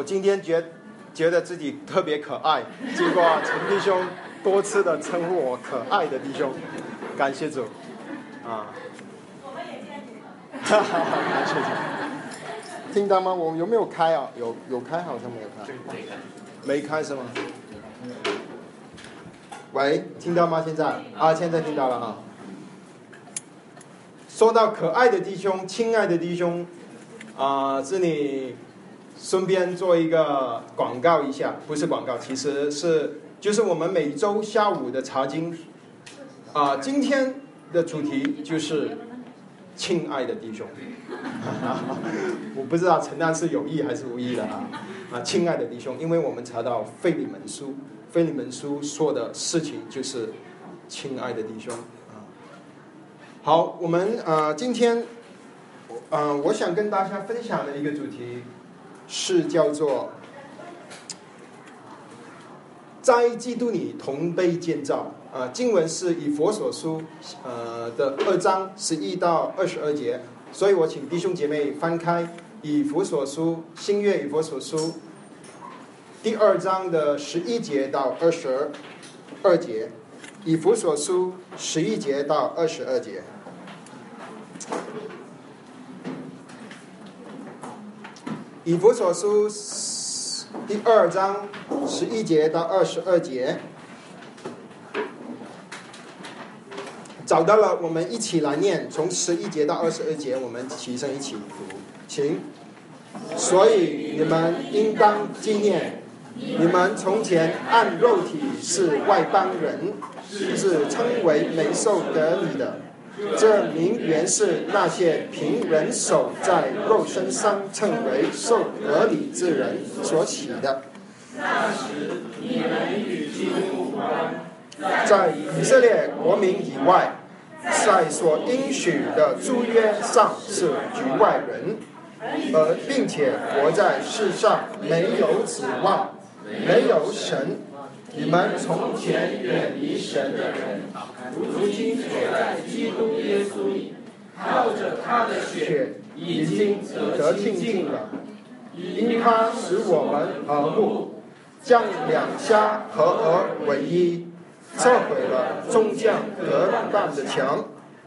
我今天觉觉得自己特别可爱，经过陈弟兄多次的称呼我可爱的弟兄，感谢主，啊，我们也见你了，感谢主，听到吗？我们有没有开啊？有有开，好像没有开，没开是吗？喂，听到吗？现在啊，现在听到了啊。说到可爱的弟兄，亲爱的弟兄，啊，这里顺便做一个广告一下，不是广告，其实是就是我们每周下午的茶经，啊，今天的主题就是亲爱的弟兄，我不知道陈丹是有意还是无意的啊，啊，亲爱的弟兄，因为我们查到费利门书，费利门书说的事情就是亲爱的弟兄。啊好，我们呃今天，呃我想跟大家分享的一个主题是叫做在基督里同被建造。啊，经文是以佛所书呃的二章十一到二十二节，所以我请弟兄姐妹翻开以佛所书新约以佛所书第二章的十一节到二十二节。以佛所书十一节到二十二节，以弗所书第二章十一节到二十二节，找到了，我们一起来念，从十一节到二十二节，我们齐声一起读，请。所以你们应当纪念，你们从前按肉体是外邦人。是称为没受得你的，这名原是那些凭人手在肉身上称为受得礼之人所起的。在以色列国民以外，在所应许的租约上是局外人，而并且活在世上没有指望，没有神。你们从前远离神的人，如今却在基督耶稣里，靠着他的血已经得清净了。因他使我们和睦，将两家合而为一，撤毁了众将隔断的墙，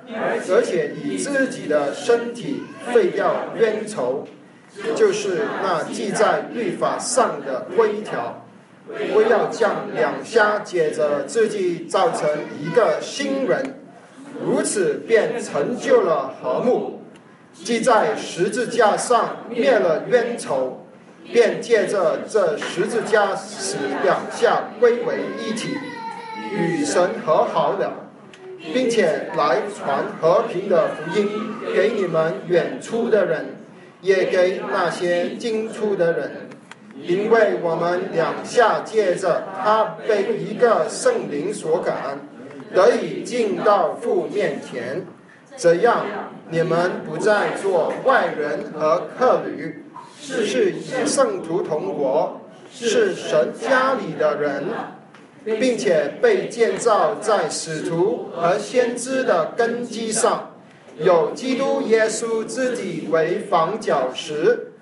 而且以自己的身体废掉冤仇，就是那记在律法上的规条。不要将两下接着自己造成一个新人，如此便成就了和睦。即在十字架上灭了冤仇，便借着这十字架使两下归为一体，与神和好了，并且来传和平的福音给你们远处的人，也给那些近处的人。因为我们两下借着他被一个圣灵所感，得以进到父面前，这样你们不再做外人和客旅，是以圣徒同国，是神家里的人，并且被建造在使徒和先知的根基上，有基督耶稣自己为房角石。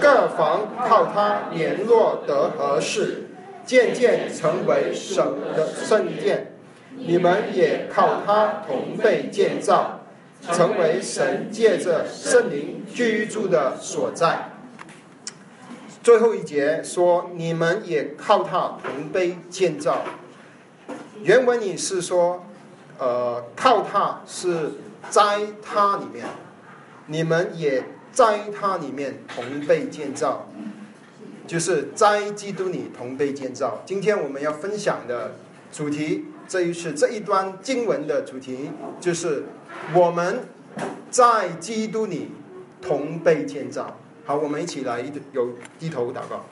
各房靠它联络得合适，渐渐成为神的圣殿。你们也靠它同被建造，成为神借着圣灵居住的所在。最后一节说，你们也靠它同被建造。原文里是说，呃，靠它是在它里面，你们也。在他里面同被建造，就是在基督里同被建造。今天我们要分享的主题，这一次这一段经文的主题，就是我们在基督里同被建造。好，我们一起来有低头祷告。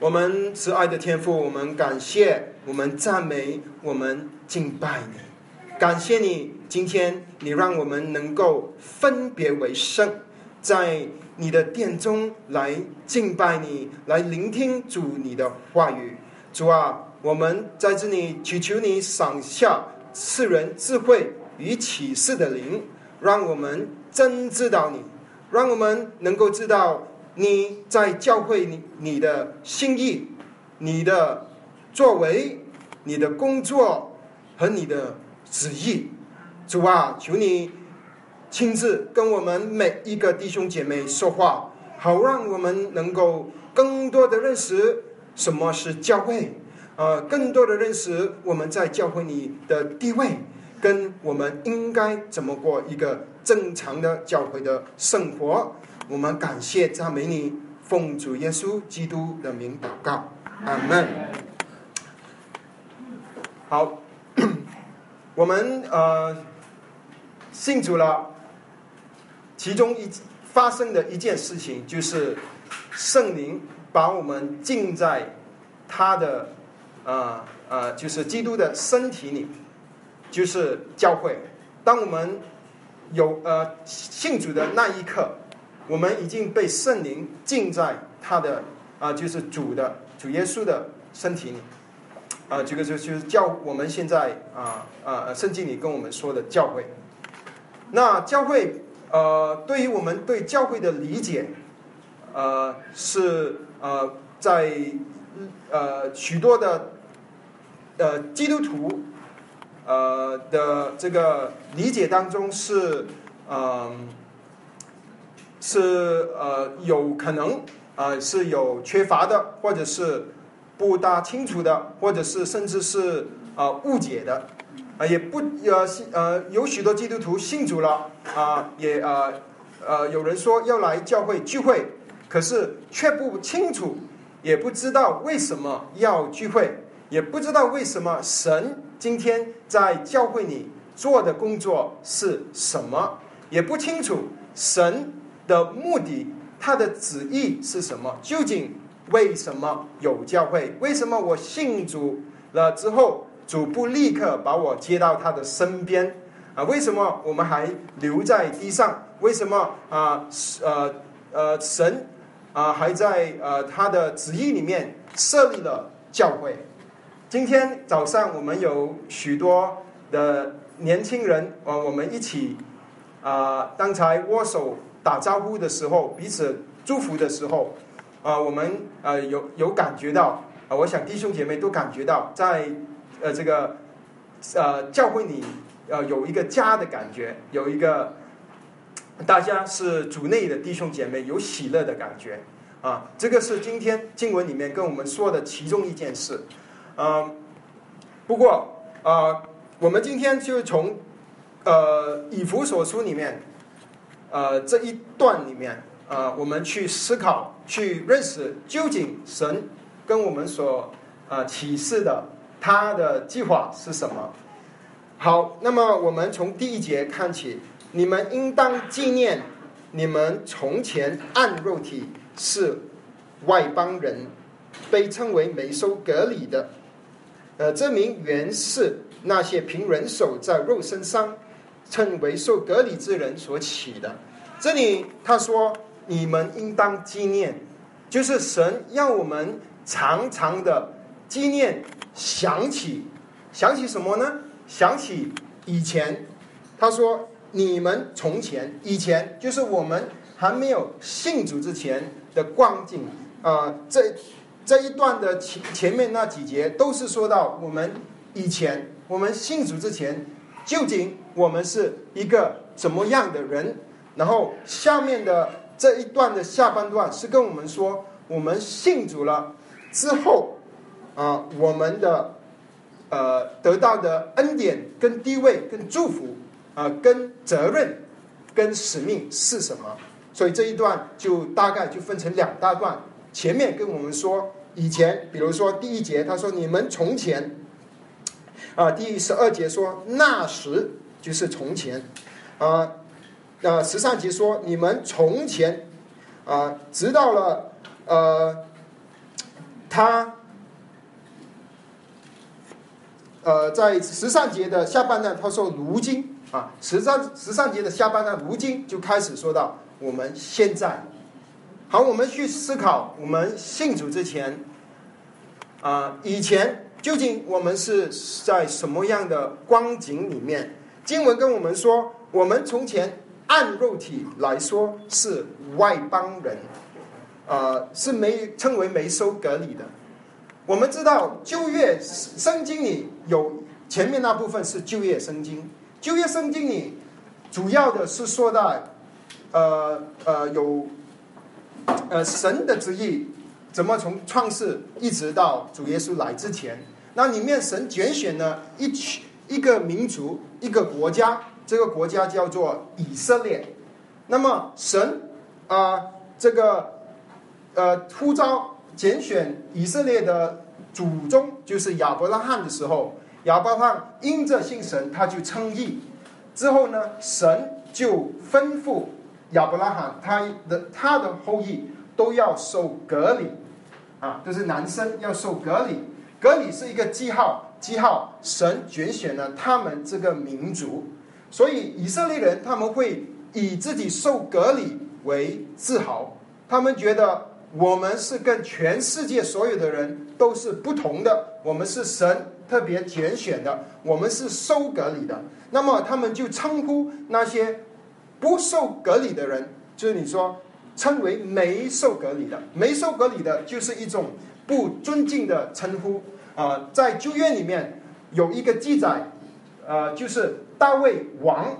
我们慈爱的天父，我们感谢，我们赞美，我们敬拜你，感谢你。今天你让我们能够分别为圣。在你的殿中来敬拜你，来聆听主你的话语。主啊，我们在这里祈求你赏下世人智慧与启示的灵，让我们真知道你，让我们能够知道你在教会你你的心意、你的作为、你的工作和你的旨意。主啊，求你亲自跟我们每一个弟兄姐妹说话，好让我们能够更多的认识什么是教会，呃，更多的认识我们在教会里的地位，跟我们应该怎么过一个正常的教会的生活。我们感谢赞美你，奉主耶稣基督的名祷告，阿门。好，我们呃。信主了，其中一发生的一件事情就是圣灵把我们浸在他的呃呃，就是基督的身体里，就是教会。当我们有呃信主的那一刻，我们已经被圣灵浸在他的啊，就是主的主耶稣的身体里。啊，这个就就是教我们现在啊啊圣经里跟我们说的教会。那教会，呃，对于我们对教会的理解，呃，是呃，在呃许多的呃基督徒呃的这个理解当中是，嗯，是呃有可能啊是有缺乏的，或者是不大清楚的，或者是甚至是啊误解的。啊，也不呃信呃，有许多基督徒信主了啊，也呃呃，有人说要来教会聚会，可是却不清楚，也不知道为什么要聚会，也不知道为什么神今天在教会里做的工作是什么，也不清楚神的目的，他的旨意是什么，究竟为什么有教会？为什么我信主了之后？主不立刻把我接到他的身边啊？为什么我们还留在地上？为什么啊？呃呃，神啊还在呃他的旨意里面设立了教会。今天早上我们有许多的年轻人啊，我们一起啊，刚才握手打招呼的时候，彼此祝福的时候啊，我们呃有有感觉到啊，我想弟兄姐妹都感觉到在。呃，这个呃，教会你呃有一个家的感觉，有一个大家是主内的弟兄姐妹，有喜乐的感觉啊。这个是今天经文里面跟我们说的其中一件事。嗯，不过啊，我们今天就从呃以弗所书里面呃这一段里面呃，我们去思考、去认识究竟神跟我们所啊启示的。他的计划是什么？好，那么我们从第一节看起，你们应当纪念你们从前按肉体是外邦人，被称为没受隔离的。呃，这名原是那些凭人手在肉身上称为受隔离之人所起的。这里他说，你们应当纪念，就是神让我们常常的纪念。想起，想起什么呢？想起以前，他说：“你们从前以前，就是我们还没有信主之前的光景啊。”这这一段的前前面那几节都是说到我们以前，我们信主之前，究竟我们是一个怎么样的人？然后下面的这一段的下半段是跟我们说，我们信主了之后。啊，我们的呃得到的恩典、跟地位、跟祝福啊，跟责任、跟使命是什么？所以这一段就大概就分成两大段。前面跟我们说以前，比如说第一节，他说你们从前啊，第十二节说那时就是从前啊，那十三节说你们从前啊，直到了呃他。呃，在十三节的下半段，他说“如今”啊，十三十三节的下半段“如今”就开始说到我们现在。好，我们去思考，我们信主之前，啊，以前究竟我们是在什么样的光景里面？经文跟我们说，我们从前按肉体来说是外邦人，呃是没称为没收隔离的。我们知道旧约圣经里有前面那部分是旧约圣经，旧约圣经里主要的是说到，呃呃有，呃神的旨意怎么从创世一直到主耶稣来之前，那里面神拣选了一群一个民族一个国家，这个国家叫做以色列。那么神啊这个呃呼召。拣选以色列的祖宗就是亚伯拉罕的时候，亚伯拉罕因着信神，他就称义。之后呢，神就吩咐亚伯拉罕，他的他的后裔都要受隔离，啊，就是男生要受隔离。隔离是一个记号，记号神拣选了他们这个民族，所以以色列人他们会以自己受隔离为自豪，他们觉得。我们是跟全世界所有的人都是不同的，我们是神特别拣选的，我们是受隔离的。那么他们就称呼那些不受隔离的人，就是你说称为没受隔离的，没受隔离的，就是一种不尊敬的称呼啊。在旧约里面有一个记载，呃，就是大卫王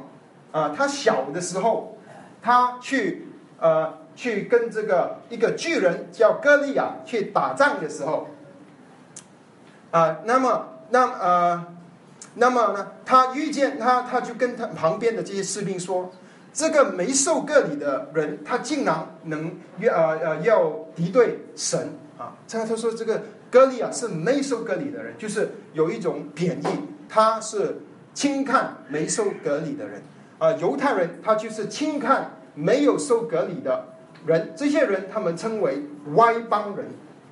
啊，他小的时候，他去呃。去跟这个一个巨人叫歌利亚去打仗的时候，啊，那么那呃，那么呢，他遇见他，他就跟他旁边的这些士兵说：“这个没受割礼的人，他竟然能呃呃要敌对神啊！”他他说这个歌利亚是没受割礼的人，就是有一种贬义，他是轻看没受割礼的人啊。犹太人他就是轻看没有受割礼的。人，这些人他们称为外邦人，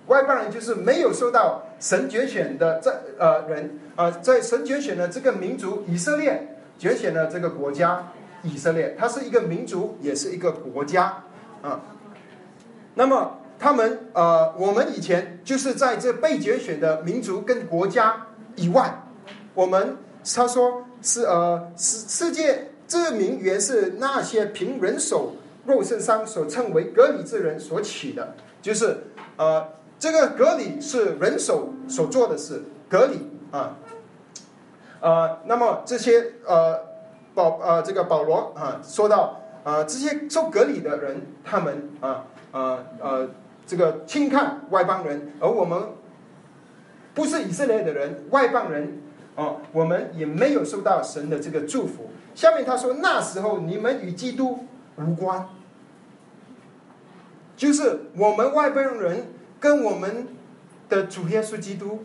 外邦人就是没有受到神拣选的这呃人啊，在神拣选的这个民族以色列，拣选了这个国家以色列，它是一个民族，也是一个国家啊。那么他们呃，我们以前就是在这被拣选的民族跟国家以外，我们他说是呃世世界这名原是那些凭人手。肉身上所称为隔离之人所起的，就是呃，这个隔离是人手所做的事，隔离啊，呃，那么这些呃保呃这个保罗啊说到啊，这些受隔离的人，他们啊呃呃这个轻看外邦人，而我们不是以色列的人，外邦人啊，我们也没有受到神的这个祝福。下面他说，那时候你们与基督。无关，就是我们外邦人跟我们的主耶稣基督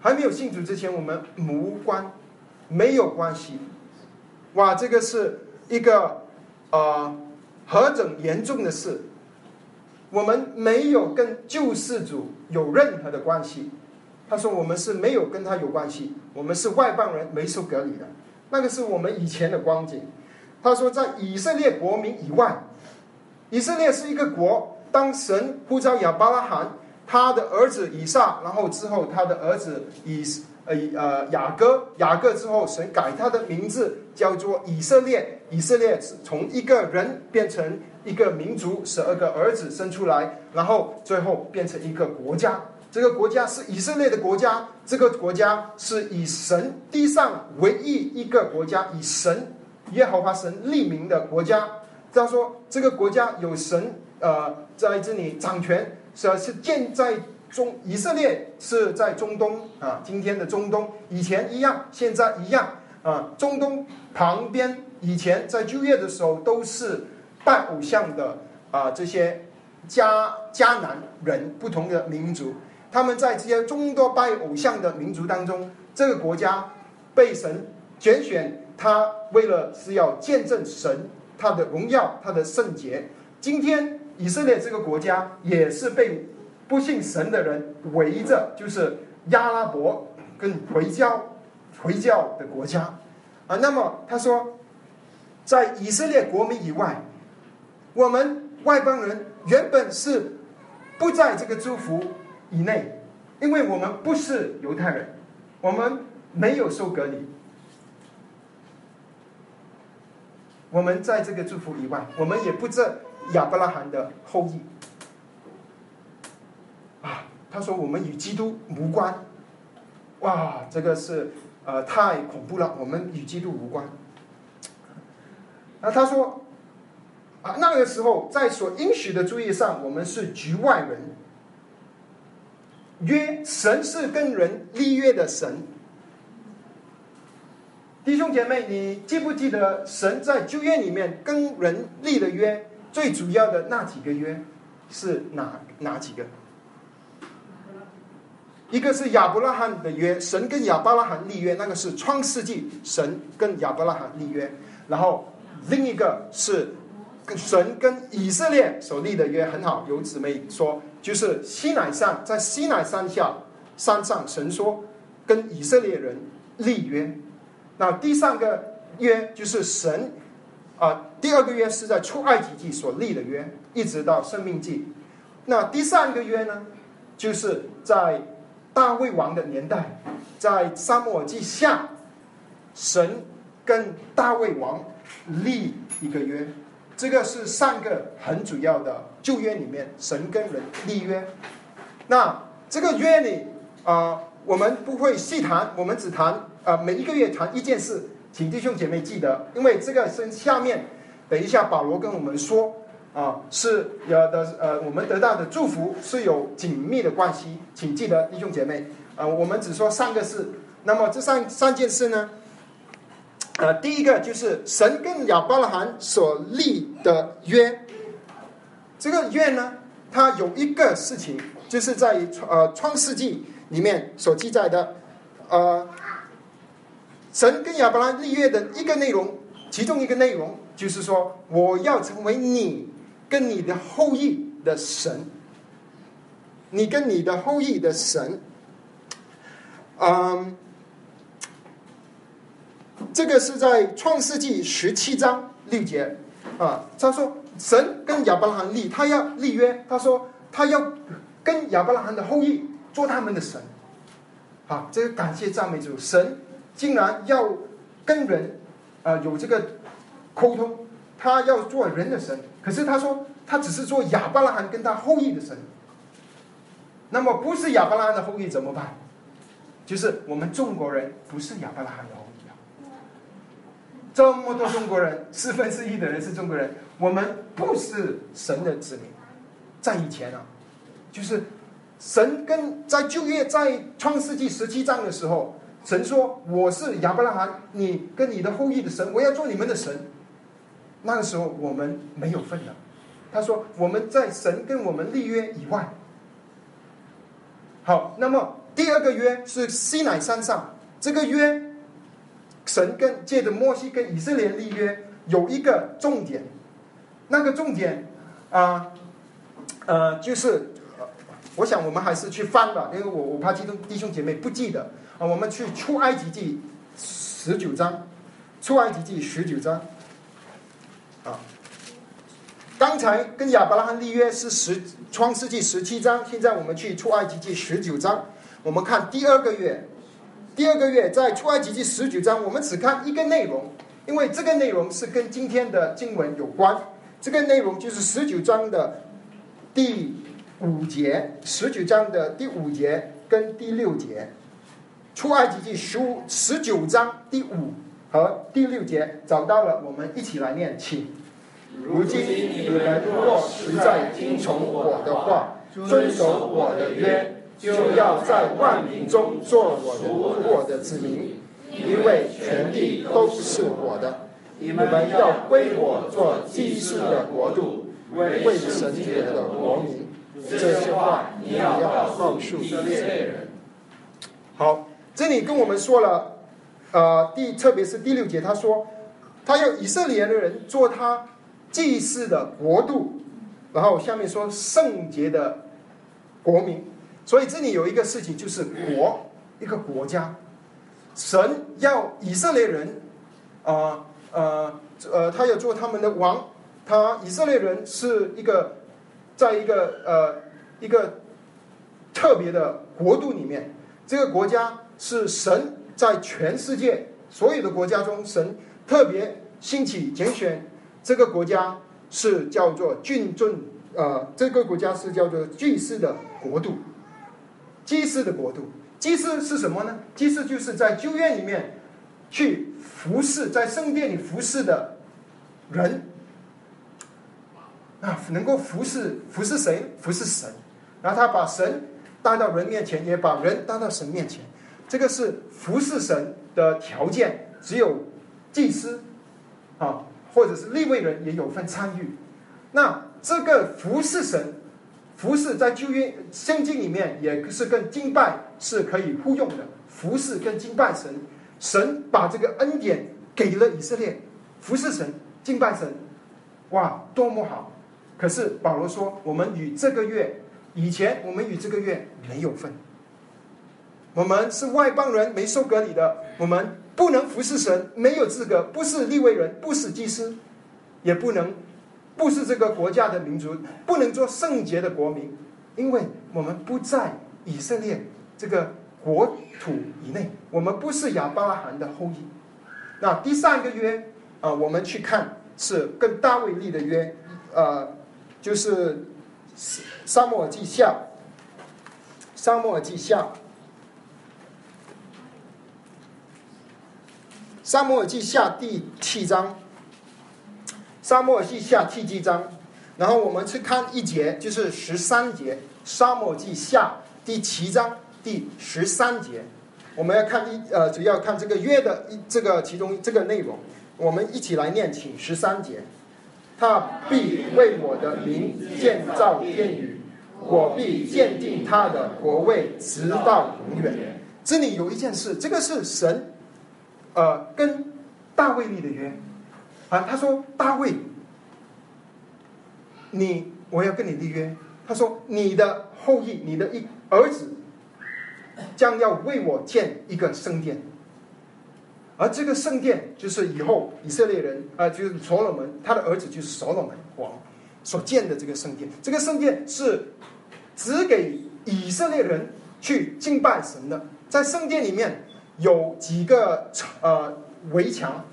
还没有信主之前，我们无关，没有关系。哇，这个是一个呃何等严重的事！我们没有跟救世主有任何的关系。他说我们是没有跟他有关系，我们是外邦人，没受隔离的。那个是我们以前的光景。他说，在以色列国民以外，以色列是一个国。当神呼召亚伯拉罕，他的儿子以撒，然后之后他的儿子以呃呃雅各，雅各之后，神改他的名字叫做以色列。以色列从一个人变成一个民族，十二个儿子生出来，然后最后变成一个国家。这个国家是以色列的国家，这个国家是以神地上唯一一个国家，以神。耶和华神立名的国家，他说这个国家有神呃在这里掌权，是是建在中以色列是在中东啊，今天的中东以前一样，现在一样啊。中东旁边以前在就业的时候都是拜偶像的啊，这些迦迦南人不同的民族，他们在这些众多拜偶像的民族当中，这个国家被神拣选。他为了是要见证神他的荣耀，他的圣洁。今天以色列这个国家也是被不信神的人围着，就是阿拉伯跟回教回教的国家啊。那么他说，在以色列国民以外，我们外邦人原本是不在这个祝福以内，因为我们不是犹太人，我们没有受隔离。我们在这个祝福以外，我们也不知亚伯拉罕的后裔啊，他说我们与基督无关。哇，这个是呃太恐怖了，我们与基督无关。那他说啊，那个时候在所应许的注意上，我们是局外人。约神是跟人立约的神。弟兄姐妹，你记不记得神在旧约里面跟人立的约？最主要的那几个约是哪哪几个？一个是亚伯拉罕的约，神跟亚伯拉罕立约，那个是创世纪，神跟亚伯拉罕立约。然后另一个是神跟以色列所立的约，很好。有姊妹说，就是西乃山，在西乃山下山上，神说跟以色列人立约。那第三个约就是神。啊，第二个约是在出埃及记所立的约，一直到生命记。那第三个约呢，就是在大卫王的年代，在沙漠耳记下，神跟大卫王立一个约。这个是三个很主要的旧约里面，神跟人立约。那这个约里啊，我们不会细谈，我们只谈啊，每一个月谈一件事。请弟兄姐妹记得，因为这个是下面，等一下保罗跟我们说啊，是有的呃，我们得到的祝福是有紧密的关系，请记得弟兄姐妹啊，我们只说三个事，那么这三三件事呢，呃，第一个就是神跟亚伯拉罕所立的约，这个约呢，它有一个事情，就是在呃创世纪里面所记载的，呃。神跟亚伯拉罕立约的一个内容，其中一个内容就是说，我要成为你跟你的后裔的神，你跟你的后裔的神。嗯，这个是在创世纪十七章六节啊，他说神跟亚伯拉罕立，他要立约，他说他要跟亚伯拉罕的后裔做他们的神。好，这个感谢赞美主神。竟然要跟人啊有这个沟通，他要做人的神，可是他说他只是做亚伯拉罕跟他后裔的神。那么不是亚伯拉罕的后裔怎么办？就是我们中国人不是亚伯拉罕的后裔啊！这么多中国人，四分之一的人是中国人，我们不是神的子民。在以前啊，就是神跟在旧约在创世纪十七章的时候。神说：“我是亚伯拉罕，你跟你的后裔的神，我要做你们的神。”那个时候我们没有份了。他说：“我们在神跟我们立约以外。”好，那么第二个约是西乃山上这个约，神跟借着摩西跟以色列立约有一个重点，那个重点啊，呃，就是我想我们还是去翻吧，因为我我怕弟兄弟兄姐妹不记得。啊，我们去出埃及记十九章，出埃及记十九章。啊，刚才跟亚伯拉罕立约是十创世纪十七章，现在我们去出埃及记十九章，我们看第二个月，第二个月在出埃及记十九章，我们只看一个内容，因为这个内容是跟今天的经文有关。这个内容就是十九章的第五节，十九章的第五节跟第六节。出埃及记十五十九章第五和第六节找到了，我们一起来念，请。如今你们若实在听从我的话，遵守我的约，就要在万民中做我属我的子民，因为全地都是我的。你们要归我做祭祀的国度，为神觉的国民。这些话你要告诉以色列人。好。这里跟我们说了，呃，第特别是第六节，他说他要以色列的人做他祭祀的国度，然后下面说圣洁的国民。所以这里有一个事情，就是国一个国家，神要以色列人，啊呃呃，他要做他们的王。他以色列人是一个在一个呃一个特别的国度里面，这个国家。是神在全世界所有的国家中，神特别兴起拣选这个国家，是叫做俊尊，呃，这个国家是叫做巨世的国度。祭司的国度。祭司是什么呢？祭司就是在旧约里面去服侍，在圣殿里服侍的人啊，能够服侍服侍谁？服侍神。然后他把神带到人面前，也把人带到神面前。这个是服侍神的条件，只有祭司啊，或者是立位人也有份参与。那这个服侍神。服侍在旧约圣经里面也是跟敬拜是可以互用的，服侍跟敬拜神，神把这个恩典给了以色列，服侍神、敬拜神，哇，多么好！可是保罗说，我们与这个月以前，我们与这个月没有份，我们是外邦人，没受隔离的，我们不能服侍神，没有资格，不是立位人，不是祭司，也不能。不是这个国家的民族，不能做圣洁的国民，因为我们不在以色列这个国土以内，我们不是亚伯拉罕的后裔。那第三个约啊，我们去看是跟大卫立的约，呃，就是沙漠记下，沙漠记下，沙漠记下第七章。沙漠记下第七章，然后我们去看一节，就是十三节。沙漠记下第七章第十三节，我们要看一呃，主要看这个月的一这个其中这个内容。我们一起来念，请十三节。他必为我的名建造殿宇，我必鉴定他的国位，直到永远。这里有一件事，这个是神，呃，跟大卫立的约。啊，他说：“大卫，你我要跟你立约。”他说：“你的后裔，你的一儿子，将要为我建一个圣殿。而这个圣殿就是以后以色列人啊，就是所罗门他的儿子就是所罗门王所建的这个圣殿。这个圣殿是只给以色列人去敬拜神的。在圣殿里面有几个呃围墙。”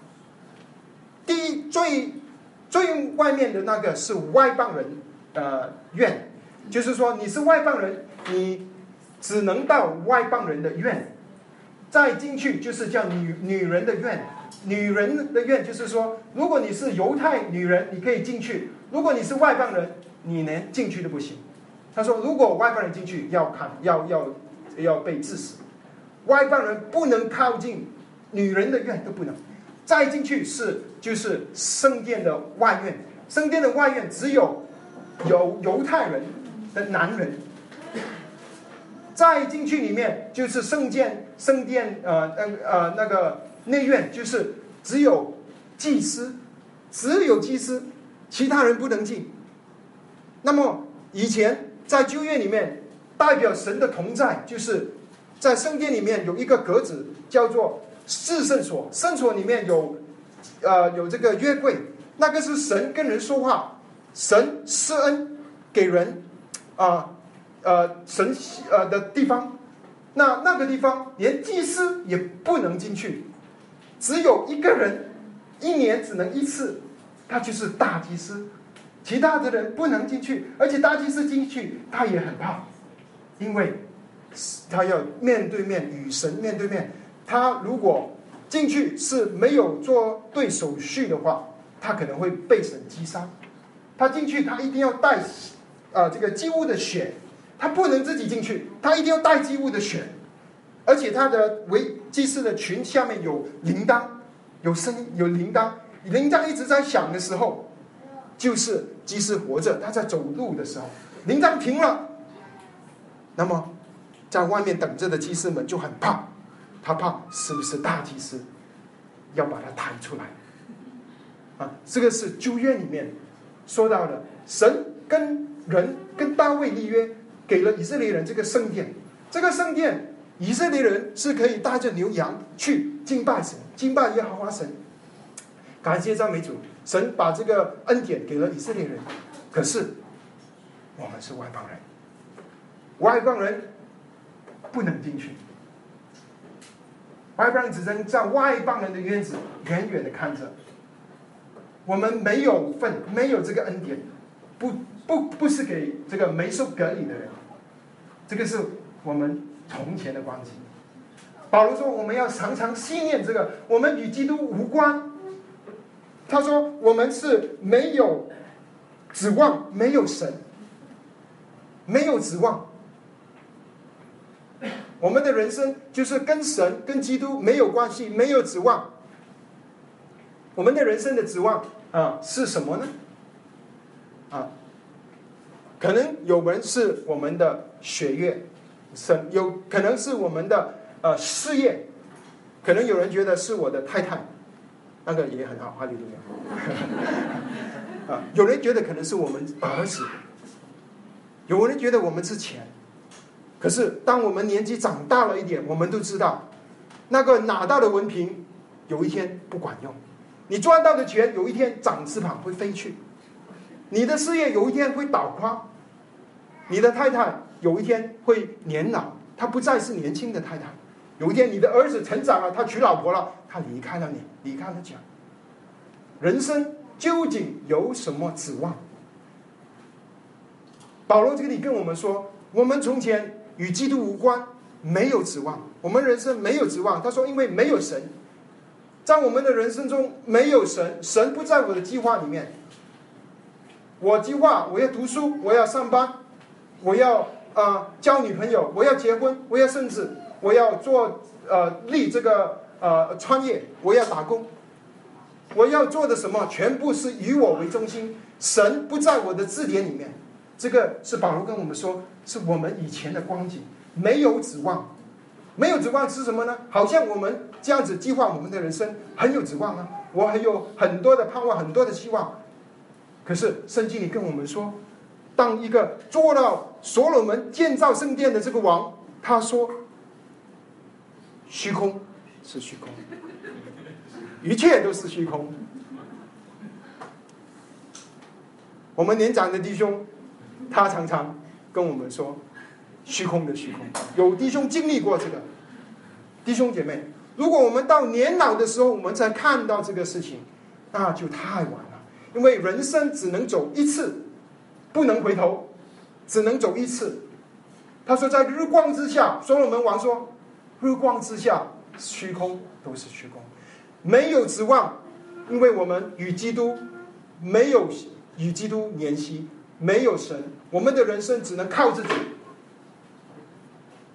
第一最最外面的那个是外邦人呃院，就是说你是外邦人，你只能到外邦人的院，再进去就是叫女女人的院，女人的院就是说，如果你是犹太女人，你可以进去；如果你是外邦人，你连进去都不行。他说，如果外邦人进去，要砍，要要要被致死，外邦人不能靠近女人的院都不能。再进去是就是圣殿的外院，圣殿的外院只有有犹太人的男人。再进去里面就是圣殿，圣殿呃呃呃那个内院就是只有祭司，只有祭司，其他人不能进。那么以前在旧约里面，代表神的同在，就是在圣殿里面有一个格子叫做。四圣所，圣所里面有，呃，有这个约柜，那个是神跟人说话，神施恩给人，啊，呃，神呃的地方，那那个地方连祭司也不能进去，只有一个人，一年只能一次，他就是大祭司，其他的人不能进去，而且大祭司进去他也很怕，因为他要面对面与神面对面。他如果进去是没有做对手续的话，他可能会被神击杀。他进去，他一定要带，啊，这个祭物的血，他不能自己进去，他一定要带祭物的血，而且他的为祭祀的群下面有铃铛，有声有铃铛，铃铛一直在响的时候，就是祭司活着，他在走路的时候，铃铛停了，那么在外面等着的祭司们就很怕。他怕是不是大祭司要把他抬出来？啊，这个是旧约里面说到的，神跟人跟大卫立约，给了以色列人这个圣殿。这个圣殿，以色列人是可以带着牛羊去敬拜神，敬拜耶和华神。感谢赞美主，神把这个恩典给了以色列人。可是我们是外邦人，外邦人不能进去。外邦人只能在外邦人的院子远远的看着，我们没有份，没有这个恩典，不不不是给这个没受隔离的人，这个是我们从前的关系。保罗说：“我们要常常信念这个，我们与基督无关。”他说：“我们是没有指望，没有神，没有指望。我们的人生就是跟神、跟基督没有关系，没有指望。我们的人生的指望啊是什么呢？啊，可能有人是我们的学业，神有可能是我们的。”呃，事业，可能有人觉得是我的太太，那个也很好，哈利路亚。啊，有人觉得可能是我们儿子，有人觉得我们是钱，可是当我们年纪长大了一点，我们都知道，那个拿到的文凭有一天不管用，你赚到的钱有一天长翅膀会飞去，你的事业有一天会倒垮，你的太太有一天会年老，她不再是年轻的太太。有一天，你的儿子成长了，他娶老婆了，他离开了你，离开了家。人生究竟有什么指望？保罗这里跟我们说，我们从前与基督无关，没有指望，我们人生没有指望。他说，因为没有神，在我们的人生中没有神，神不在我的计划里面。我计划我要读书，我要上班，我要啊交女朋友，我要结婚，我要甚至。我要做呃立这个呃创业，我要打工，我要做的什么全部是以我为中心，神不在我的字典里面。这个是保罗跟我们说，是我们以前的光景，没有指望，没有指望是什么呢？好像我们这样子计划我们的人生很有指望啊，我还有很多的盼望，很多的希望。可是圣经里跟我们说，当一个做到所罗门建造圣殿的这个王，他说。虚空是虚空，一切都是虚空。我们年长的弟兄，他常常跟我们说：“虚空的虚空。”有弟兄经历过这个，弟兄姐妹，如果我们到年老的时候，我们才看到这个事情，那就太晚了。因为人生只能走一次，不能回头，只能走一次。他说：“在日光之下，所罗门王说。”日光之下，虚空都是虚空，没有指望，因为我们与基督没有与基督联系，没有神，我们的人生只能靠自己。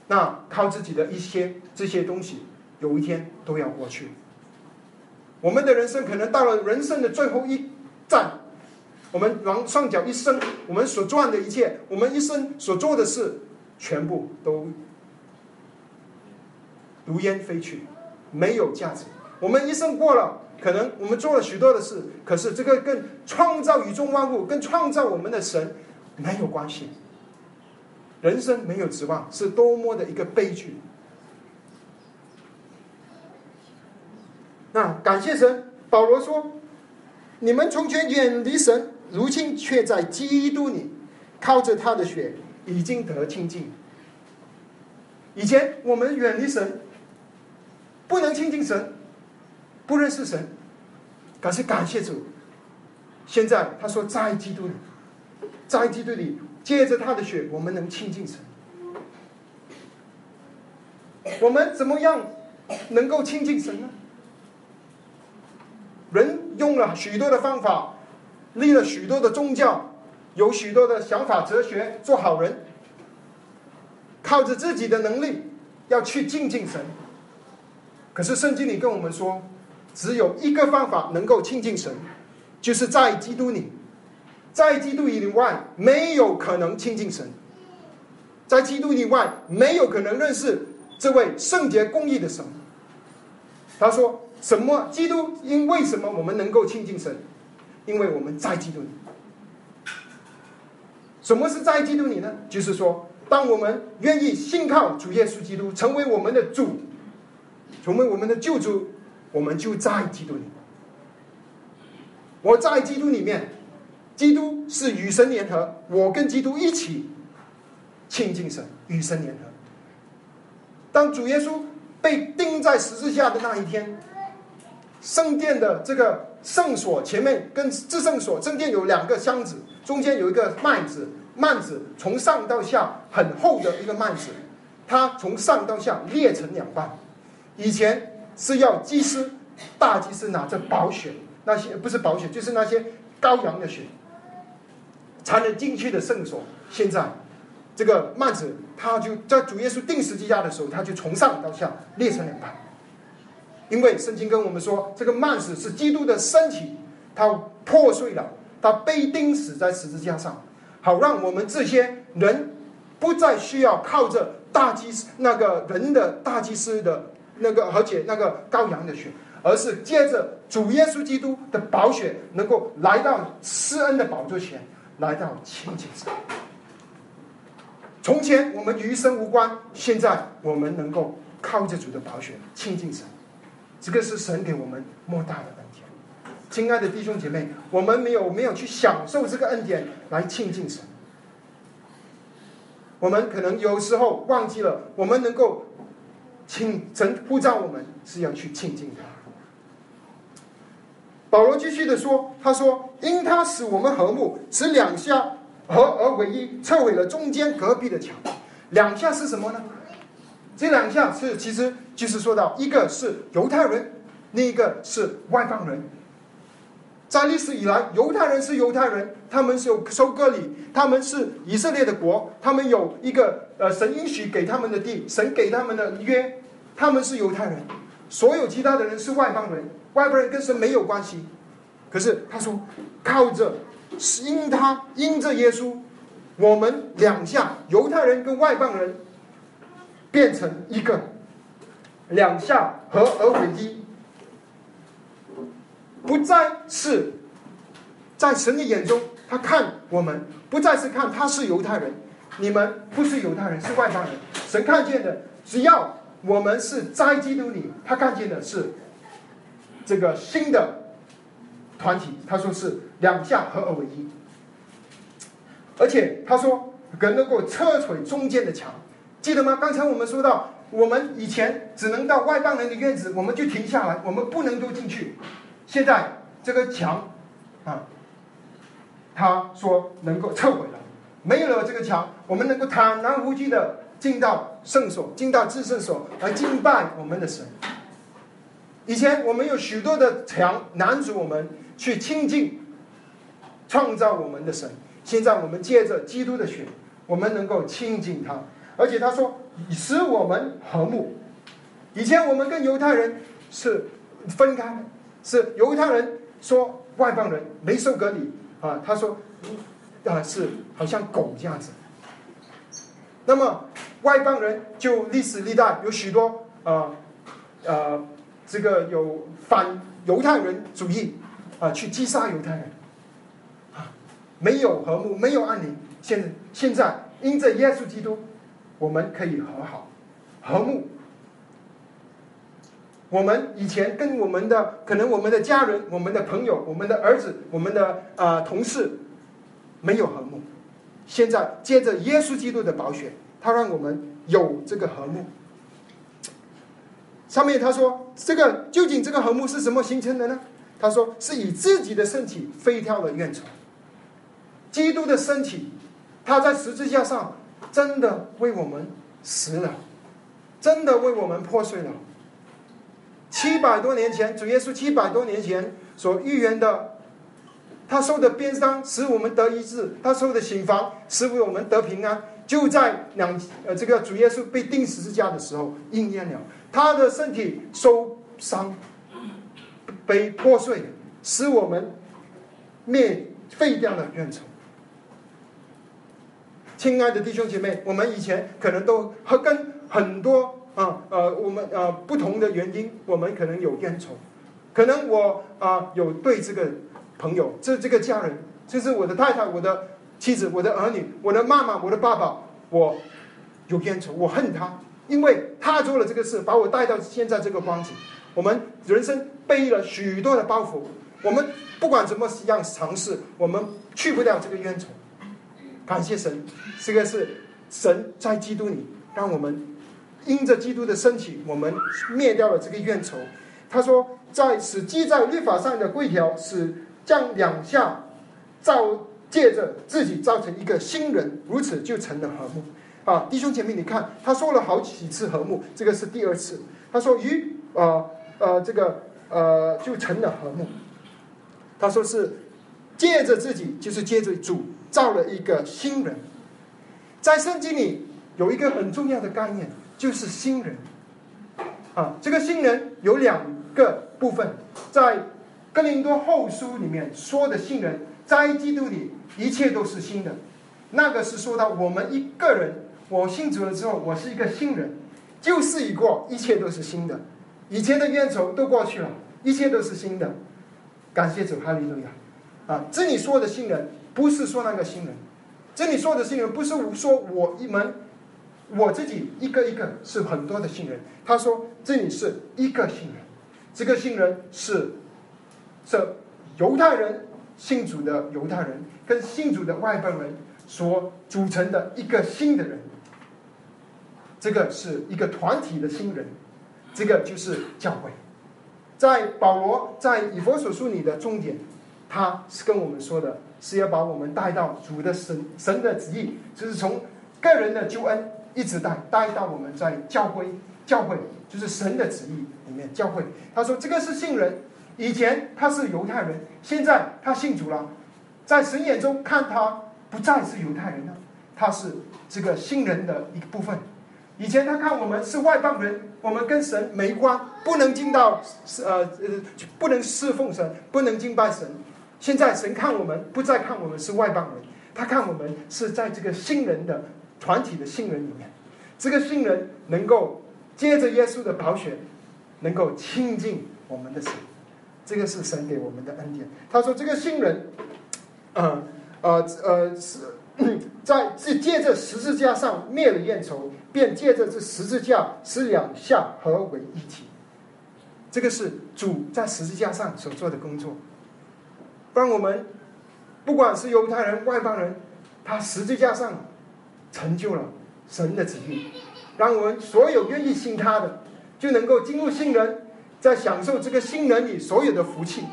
那靠自己的一些这些东西，有一天都要过去。我们的人生可能到了人生的最后一站，我们往上脚一伸，我们所赚的一切，我们一生所做的事，全部都。如烟飞去，没有价值。我们一生过了，可能我们做了许多的事，可是这个跟创造宇宙万物、跟创造我们的神没有关系。人生没有指望，是多么的一个悲剧。那感谢神，保罗说：“你们从前远离神，如今却在基督里，靠着他的血，已经得清净。以前我们远离神。”不能亲近神，不认识神，可是感谢主。现在他说在基督里，在基督里，借着他的血，我们能亲近神。我们怎么样能够亲近神呢？人用了许多的方法，立了许多的宗教，有许多的想法、哲学，做好人，靠着自己的能力要去亲近神。可是圣经里跟我们说，只有一个方法能够亲近神，就是在基督里，在基督以外没有可能亲近神，在基督以外没有可能认识这位圣洁公义的神。他说：“什么？基督因为什么我们能够亲近神？因为我们在基督里。什么是在基督里呢？就是说，当我们愿意信靠主耶稣基督，成为我们的主。”成为我们的救主，我们就在基督里。我在基督里面，基督是与神联合，我跟基督一起亲近神，与神联合。当主耶稣被钉在十字架的那一天，圣殿的这个圣所前面跟至圣所，圣殿有两个箱子，中间有一个幔子，幔子从上到下很厚的一个幔子。它从上到下裂成两半。以前是要祭司大祭司拿着宝血，那些不是宝血，就是那些羔羊的血，才能进去的圣所。现在这个幔子，他就在主耶稣定十字架的时候，他就从上到下裂成两半。因为圣经跟我们说，这个幔子是基督的身体，它破碎了，他被钉死在十字架上，好让我们这些人不再需要靠着大祭司那个人的大祭司的那个，而且那个羔羊的血，而是借着主耶稣基督的宝血，能够来到施恩的宝座前，来到亲近神。从前我们与神无关，现在我们能够靠着主的宝血亲近神。这个是神给我们莫大的恩典，亲爱的弟兄姐妹，我们没有没有去享受这个恩典来亲近神，我们可能有时候忘记了，我们能够请神呼召我们是要去亲近他。保罗继续的说：“他说，因他使我们和睦，使两下合而为一，撤毁了中间隔壁的墙。两下是什么呢？这两下是其实。”就是说到，一个是犹太人，另一个是外邦人。在历史以来，犹太人是犹太人，他们是有收割礼，他们是以色列的国，他们有一个呃神允许给他们的地，神给他们的约，他们是犹太人。所有其他的人是外邦人，外邦人跟神没有关系。可是他说，靠着因他因着耶稣，我们两下犹太人跟外邦人变成一个。两下合而为一，不再是在神的眼中，他看我们不再是看他是犹太人，你们不是犹太人，是外邦人。神看见的，只要我们是在基督里，他看见的是这个新的团体。他说是两下合而为一，而且他说更能够撤毁中间的墙，记得吗？刚才我们说到。我们以前只能到外邦人的院子，我们就停下来，我们不能够进去。现在这个墙，啊，他说能够撤毁了，没有了这个墙，我们能够坦然无惧的进到圣所，进到至圣所来敬拜我们的神。以前我们有许多的墙拦阻我们去亲近创造我们的神，现在我们借着基督的血，我们能够亲近他，而且他说。使我们和睦。以前我们跟犹太人是分开的，是犹太人说外邦人没受隔离啊，他说啊是好像狗这样子。那么外邦人就历史历代有许多啊呃这个有反犹太人主义啊去击杀犹太人啊没有和睦没有安宁。现现在因着耶稣基督。我们可以和好、和睦。我们以前跟我们的可能我们的家人、我们的朋友、我们的儿子、我们的啊同事没有和睦，现在接着耶稣基督的宝血，他让我们有这个和睦。上面他说，这个究竟这个和睦是什么形成的呢？他说是以自己的身体飞跳了怨仇。基督的身体，他在十字架上。真的为我们死了，真的为我们破碎了。七百多年前，主耶稣七百多年前所预言的，他受的鞭伤使我们得医治，他受的刑罚使我们得平安，就在两呃这个主耶稣被钉十字架的时候应验了。他的身体受伤被破碎，使我们灭废掉了怨仇。亲爱的弟兄姐妹，我们以前可能都和跟很多啊呃我们呃不同的原因，我们可能有冤仇，可能我啊有对这个朋友，这这个家人，就是我的太太、我的妻子、我的儿女、我的妈妈、我的爸爸，我有冤仇，我恨他，因为他做了这个事，把我带到现在这个光景。我们人生背了许多的包袱，我们不管怎么样尝试，我们去不掉这个冤仇。感谢神，这个是神在基督里，让我们因着基督的身体，我们灭掉了这个怨仇。他说，在使记在律法上的规条，使将两下造借着自己造成一个新人，如此就成了和睦。啊，弟兄姐妹，你看他说了好几次和睦，这个是第二次。他说与呃呃这个呃就成了和睦。他说是借着自己，就是借着主造了一个新人。在圣经里有一个很重要的概念，就是新人。啊，这个新人有两个部分，在哥林多后书里面说的新人，在基督里一切都是新的。那个是说到我们一个人，我信主了之后，我是一个新人，旧事已过，一切都是新的，以前的冤仇都过去了，一切都是新的。感谢主，哈利路亚！啊，这里说的新人不是说那个新人，这里说的新人不是我说我一门。我自己一个一个是很多的新人，他说这里是一个新人，这个新人是这犹太人信主的犹太人跟信主的外邦人所组成的一个新的人，这个是一个团体的新人，这个就是教会。在保罗在以佛所书里的重点，他是跟我们说的是要把我们带到主的神神的旨意，就是从个人的救恩。一直带带到我们在教会，教会就是神的旨意里面。教会他说这个是信人，以前他是犹太人，现在他信主了，在神眼中看他不再是犹太人了，他是这个信人的一部分。以前他看我们是外邦人，我们跟神没关，不能进到呃呃不能侍奉神，不能敬拜神。现在神看我们不再看我们是外邦人，他看我们是在这个信人的。团体的信人里面，这个信人能够借着耶稣的宝血，能够亲近我们的神，这个是神给我们的恩典。他说：“这个信人，呃呃呃，是在是借着十字架上灭了怨仇，便借着这十字架使两下合为一体。这个是主在十字架上所做的工作。让我们不管是犹太人、外邦人，他十字架上。”成就了神的旨意，让我们所有愿意信他的，就能够进入信人，在享受这个信人里所有的福气。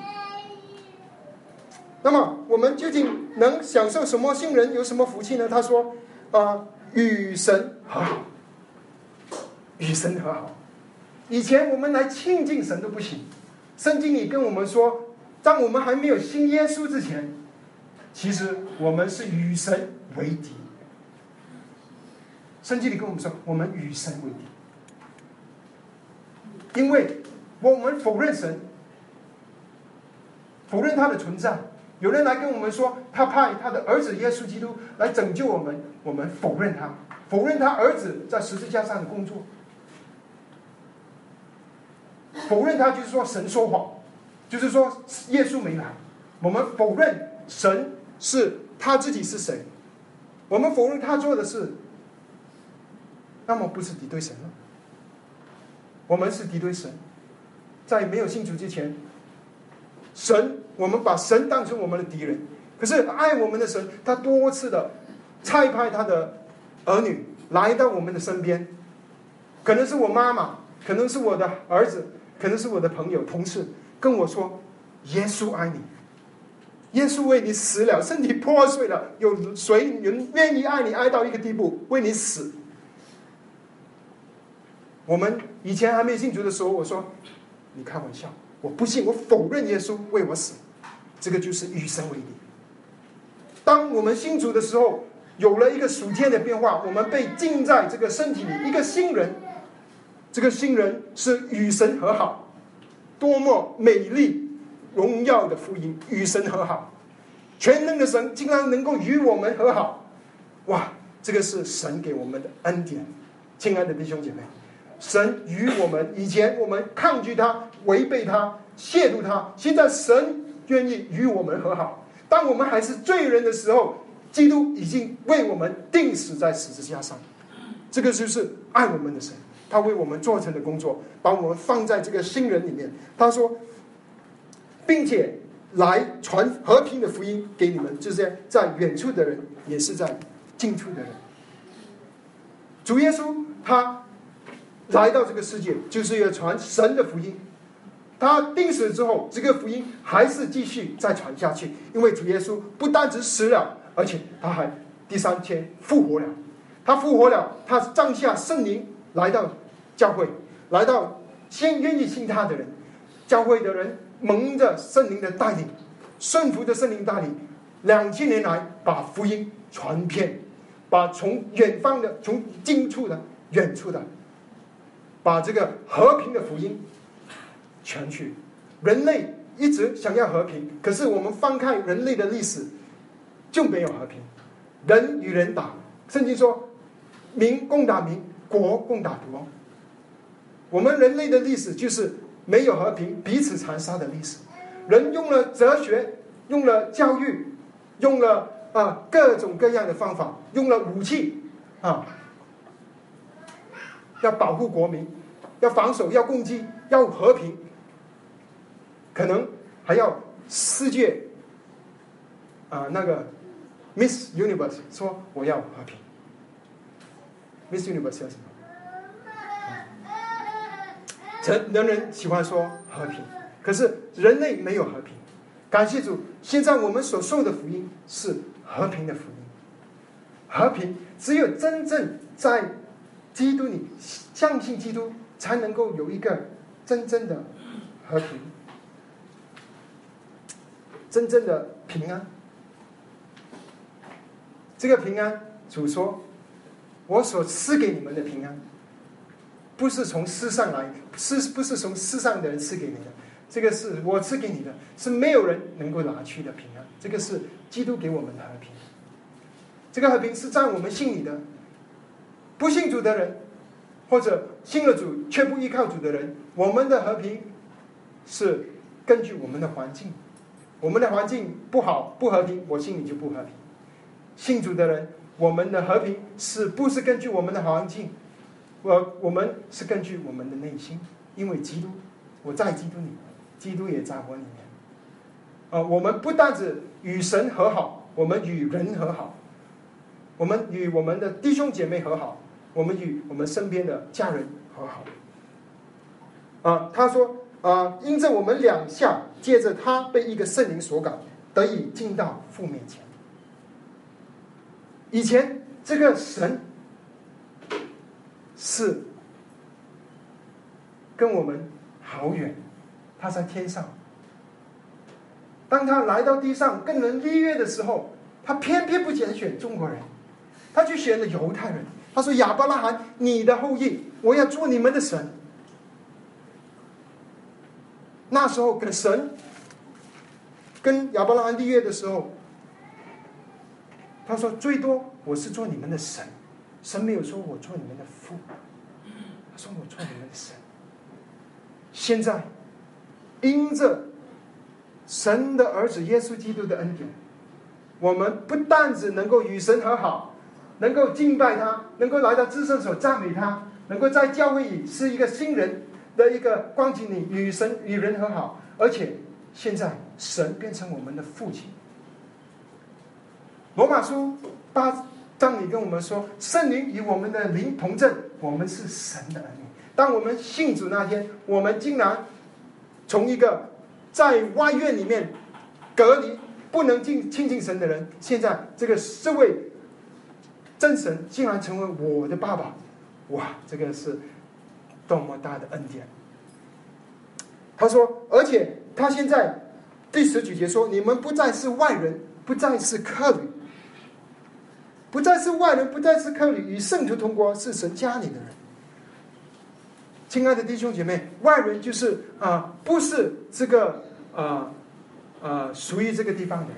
那么，我们究竟能享受什么信人有什么福气呢？他说：“啊，与神和好，与神和好。以前我们来亲近神都不行。圣经里跟我们说，在我们还没有信耶稣之前，其实我们是与神为敌。”圣经里跟我们说，我们与神为敌，因为我们否认神，否认他的存在。有人来跟我们说，他派他的儿子耶稣基督来拯救我们，我们否认他，否认他儿子在十字架上的工作，否认他就是说神说谎，就是说耶稣没来。我们否认神是他自己是谁，我们否认他做的事。那么不是敌对神了，我们是敌对神。在没有信主之前，神我们把神当成我们的敌人。可是爱我们的神，他多次的差派他的儿女来到我们的身边，可能是我妈妈，可能是我的儿子，可能是我的朋友、同事，跟我说：“耶稣爱你，耶稣为你死了，身体破碎了，有谁人愿意爱你爱到一个地步，为你死？”我们以前还没信主的时候，我说：“你开玩笑，我不信，我否认耶稣为我死。”这个就是与神为敌。当我们信主的时候，有了一个属天的变化，我们被浸在这个身体里，一个新人。这个新人是与神和好，多么美丽、荣耀的福音！与神和好，全能的神竟然能够与我们和好，哇！这个是神给我们的恩典，亲爱的弟兄姐妹。神与我们以前我们抗拒他、违背他、亵渎他，现在神愿意与我们和好。当我们还是罪人的时候，基督已经为我们钉死在十字架上。这个就是爱我们的神，他为我们做成的工作，把我们放在这个新人里面。他说，并且来传和平的福音给你们，这些在远处的人，也是在近处的人。主耶稣他。来到这个世界，就是要传神的福音。他定死之后，这个福音还是继续再传下去。因为主耶稣不单只死了，而且他还第三天复活了。他复活了，他降下圣灵来到教会，来到先愿意信他的人，教会的人蒙着圣灵的带领，顺服着圣灵带领，两千年来把福音传遍，把从远方的、从近处的、远处的，把这个和平的福音传去。人类一直想要和平，可是我们翻看人类的历史，就没有和平，人与人打。圣经说。民共打民，国共打国。我们人类的历史就是没有和平、彼此残杀的历史。人用了哲学，用了教育，用了啊各种各样的方法，用了武器啊，要保护国民，要防守，要攻击，要和平，可能还要世界啊那个 Miss Universe 说我要和平。Miss Universe 要什么？人人人喜欢说和平，可是人类没有和平。感谢主，现在我们所受的福音是和平的福音。和平只有真正在基督里相信基督，才能够有一个真正的和平，真正的平安。这个平安，主说。我所赐给你们的平安，不是从世上来，是不是从世上的人赐给你的？这个是我赐给你的，是没有人能够拿去的平安。这个是基督给我们的和平。这个和平是在我们心里的。不信主的人，或者信了主却不依靠主的人，我们的和平是根据我们的环境。我们的环境不好不和平，我心里就不和平。信主的人。我们的和平是不是根据我们的环境？我我们是根据我们的内心，因为基督，我在基督里，基督也在我里面。啊，我们不但只与神和好，我们与人和好，我们与我们的弟兄姐妹和好，我们与我们身边的家人和好。啊，他说啊，因着我们两下，借着他被一个圣灵所感，得以进到父面前。以前这个神是跟我们好远，他在天上。当他来到地上跟人立约的时候，他偏偏不拣选中国人，他去选了犹太人。他说：“亚伯拉罕，你的后裔，我要做你们的神。”那时候跟神跟亚伯拉罕立约的时候。他说：“最多我是做你们的神，神没有说我做你们的父。他说我做你们的神。现在，因着神的儿子耶稣基督的恩典，我们不但只能够与神和好，能够敬拜他，能够来到至圣所赞美他，能够在教会里是一个新人的一个光景里与神与人和好，而且现在神变成我们的父亲。”罗马书八章里跟我们说，圣灵与我们的灵同证，我们是神的儿女。当我们信主那天，我们竟然从一个在外院里面隔离、不能进亲近神的人，现在这个这位真神竟然成为我的爸爸，哇，这个是多么大的恩典！他说，而且他现在第十几节说，你们不再是外人，不再是客旅。不再是外人，不再是客旅，与圣徒同国，是神家里的人。亲爱的弟兄姐妹，外人就是啊，不是这个啊啊属于这个地方的人，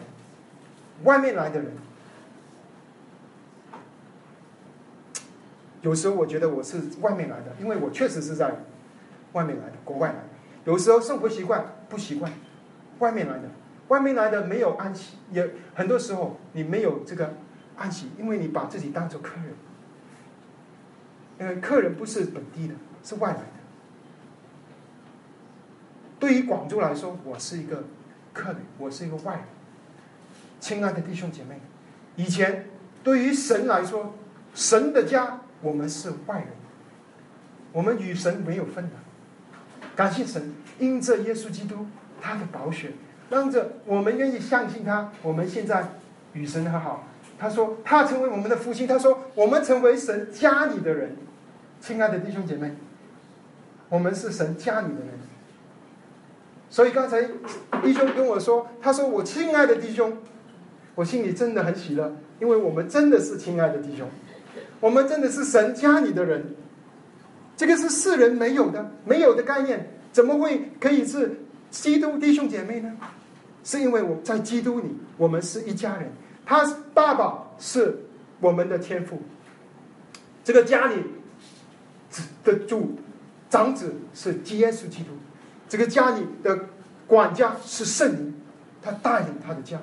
外面来的人。有时候我觉得我是外面来的，因为我确实是在外面来的，国外来的。有时候生活习惯不习惯，外面来的，外面来的没有安息，也很多时候你没有这个。安息，因为你把自己当做客人，因为客人不是本地的，是外来的。对于广州来说，我是一个客人，我是一个外人。亲爱的弟兄姐妹，以前对于神来说，神的家我们是外人，我们与神没有分的。感谢神，因着耶稣基督他的宝血，让着我们愿意相信他，我们现在与神和好。他说他成为我们的父亲。他说我们成为神家里的人，亲爱的弟兄姐妹，我们是神家里的人。所以刚才弟兄跟我说，他说我亲爱的弟兄，我心里真的很喜乐，因为我们真的是亲爱的弟兄，我们真的是神家里的人。这个是世人没有的、没有的概念，怎么会可以是基督弟兄姐妹呢？是因为我在基督里，我们是一家人。他爸爸是我们的天父，这个家里的主长子是耶稣基督，这个家里的管家是圣灵，他带领他的家。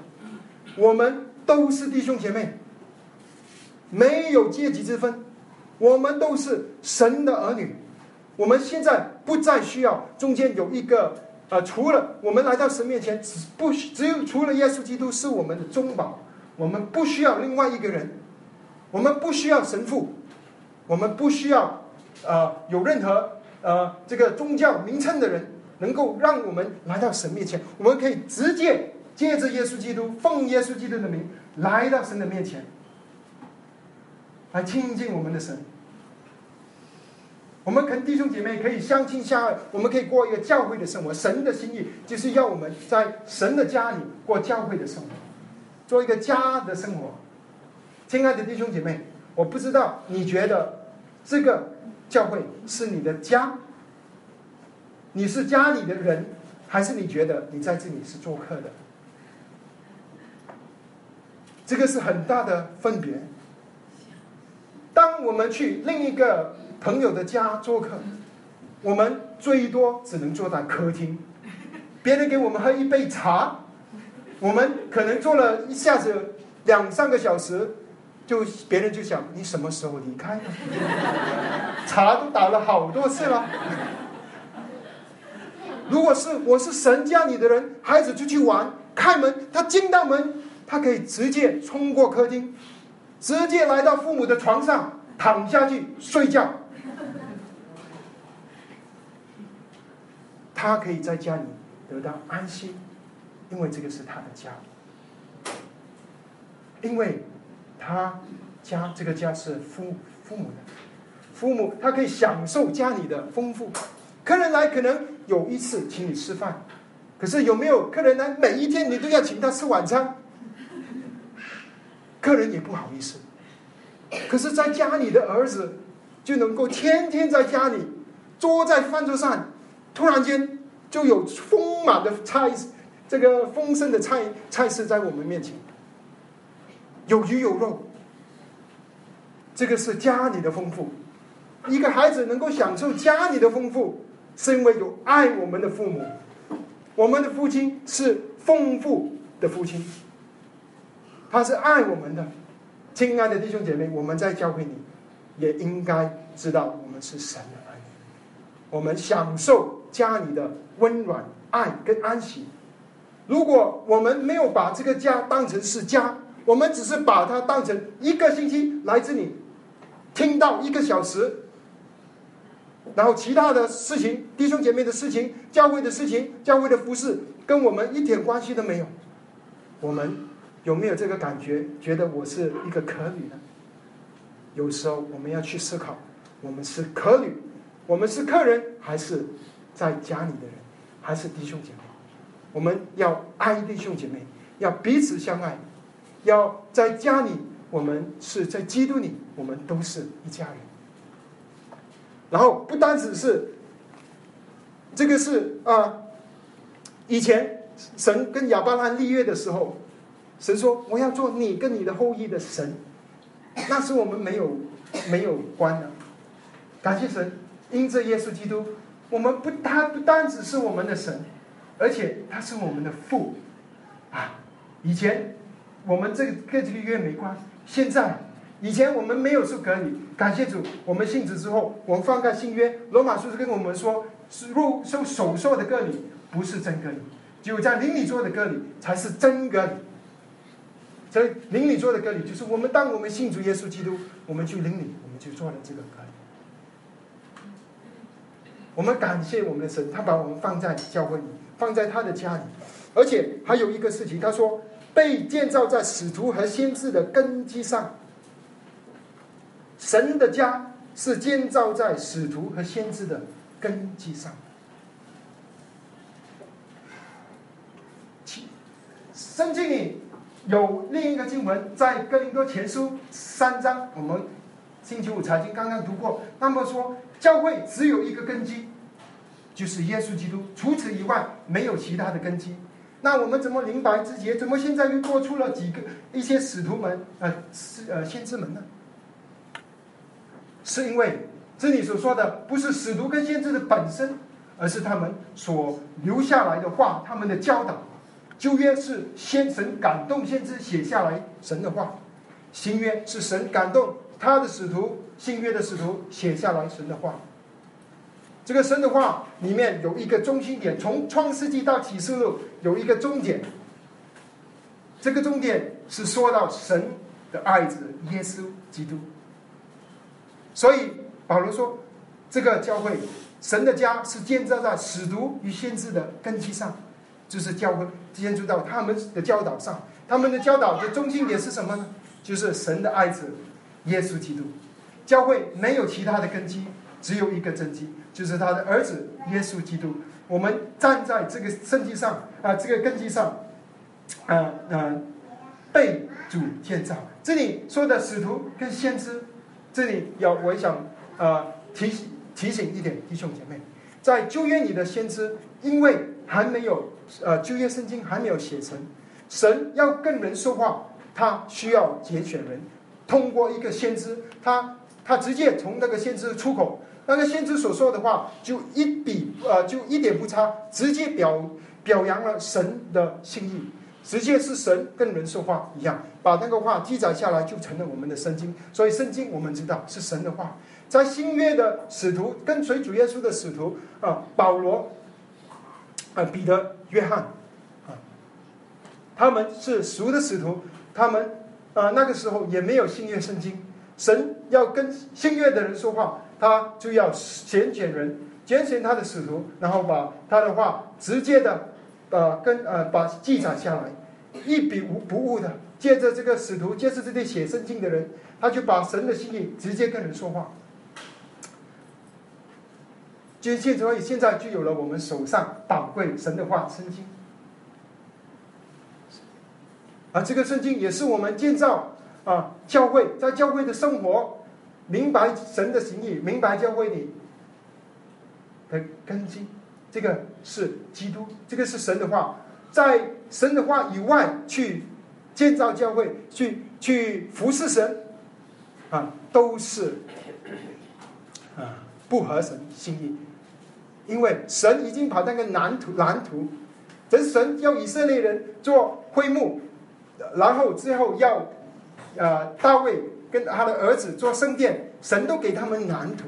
我们都是弟兄姐妹，没有阶级之分。我们都是神的儿女，我们现在不再需要中间有一个呃，除了我们来到神面前，只不只有除了耶稣基督是我们的中保，我们不需要另外一个人，我们不需要神父，我们不需要呃有任何呃这个宗教名称的人能够让我们来到神面前，我们可以直接借着耶稣基督，奉耶稣基督的名来到神的面前，来亲近我们的神。我们跟弟兄姐妹可以相亲相爱，我们可以过一个教会的生活。神的心意就是要我们在神的家里过教会的生活，做一个家的生活。亲爱的弟兄姐妹，我不知道你觉得这个教会是你的家，你是家里的人，还是你觉得你在这里是做客的？这个是很大的分别。当我们去另一个。朋友的家做客，我们最多只能坐在客厅。别人给我们喝一杯茶，我们可能坐了一下子两三个小时，就别人就想你什么时候离开呢？茶都打了好多次了。如果是我是神家里的人，孩子出去玩，开门他进到门，他可以直接冲过客厅，直接来到父母的床上躺下去睡觉。他可以在家里得到安心，因为这个是他的家，因为他家这个家是父父母的，父母他可以享受家里的丰富。客人来可能有一次请你吃饭，可是有没有客人来每一天你都要请他吃晚餐？客人也不好意思。可是，在家里的儿子就能够天天在家里坐在饭桌上。突然间就有丰满的菜，这个丰盛的菜菜式在我们面前，有鱼有肉。这个是家里的丰富。一个孩子能够享受家里的丰富，是因为有爱我们的父母。我们的父亲是丰富的父亲，他是爱我们的。亲爱的弟兄姐妹，我们在教会里也应该知道，我们是神的儿女，我们享受。家里的温暖、爱跟安息。如果我们没有把这个家当成是家，我们只是把它当成一个星期来这里听到一个小时，然后其他的事情、弟兄姐妹的事情、教会的事情、教会的服饰，跟我们一点关系都没有。我们有没有这个感觉？觉得我是一个可女呢？有时候我们要去思考：我们是可女，我们是客人，还是？在家里的人，还是弟兄姐妹，我们要爱弟兄姐妹，要彼此相爱，要在家里，我们是在基督里，我们都是一家人。然后不单只是这个是啊，以前神跟亚伯拉罕立约的时候，神说我要做你跟你的后裔的神，那是我们没有没有关的。感谢神，因着耶稣基督。我们不，他不单只是我们的神，而且他是我们的父，啊！以前我们这个跟这个约没关，现在以前我们没有受隔离，感谢主，我们信主之后，我们放开新约，罗马书是跟我们说，是入受手受的隔离不是真隔离，只有在灵里做的隔离才是真隔离。所以邻里做的隔离，就是我们当我们信主耶稣基督，我们去邻里，我们就做了这个隔离。我们感谢我们的神，他把我们放在教会里，放在他的家里，而且还有一个事情，他说被建造在使徒和先知的根基上。神的家是建造在使徒和先知的根基上。请圣经里有另一个经文，在哥林多前书三章，我们星期五财经刚刚读过。那么说，教会只有一个根基，就是耶稣基督，除此以外没有其他的根基。那我们怎么明白自己？怎么现在又多出了几个一些使徒们？呃，是呃先知们呢？是因为这里所说的不是使徒跟先知的本身，而是他们所留下来的话，他们的教导。旧约是先神感动先知写下来神的话，新约是神感动他的使徒，新约的使徒写下来神的话。这个神的话里面有一个中心点，从创世纪到启示录有一个终点。这个终点是说到神的爱子耶稣基督。所以保罗说，这个教会神的家是建造在使徒与先知的根基上。就是教会建筑到他们的教导上，他们的教导的中心点是什么呢？就是神的爱子耶稣基督。教会没有其他的根基，只有一个根基，就是他的儿子耶稣基督。我们站在这个圣经上啊，这个根基上，啊啊，被主建造。这里说的使徒跟先知，这里要我想啊提醒提醒一点弟兄姐妹，在旧约里的先知，因为还没有。呃，旧约圣经还没有写成，神要跟人说话，他需要拣选人，通过一个先知，他他直接从那个先知出口，那个先知所说的话就一笔呃就一点不差，直接表表扬了神的心意，直接是神跟人说话一样，把那个话记载下来就成了我们的圣经。所以圣经我们知道是神的话，在新约的使徒跟随主耶稣的使徒啊，保罗。啊，彼得、约翰，啊，他们是熟的使徒，他们啊那个时候也没有新约圣经，神要跟新约的人说话，他就要拣选人，拣选他的使徒，然后把他的话直接的呃跟呃把记载下来，一笔无不误的，借着这个使徒，借着这些写圣经的人，他就把神的心意直接跟人说话。就现所以现在就有了我们手上宝贵神的话圣经，而这个圣经也是我们建造啊教会，在教会的生活，明白神的心意，明白教会里的根基。这个是基督，这个是神的话，在神的话以外去建造教会，去去服侍神，啊，都是啊不合神心意。因为神已经把那个蓝图蓝图，这神要以色列人做会幕，然后之后要，呃，大卫跟他的儿子做圣殿，神都给他们蓝图，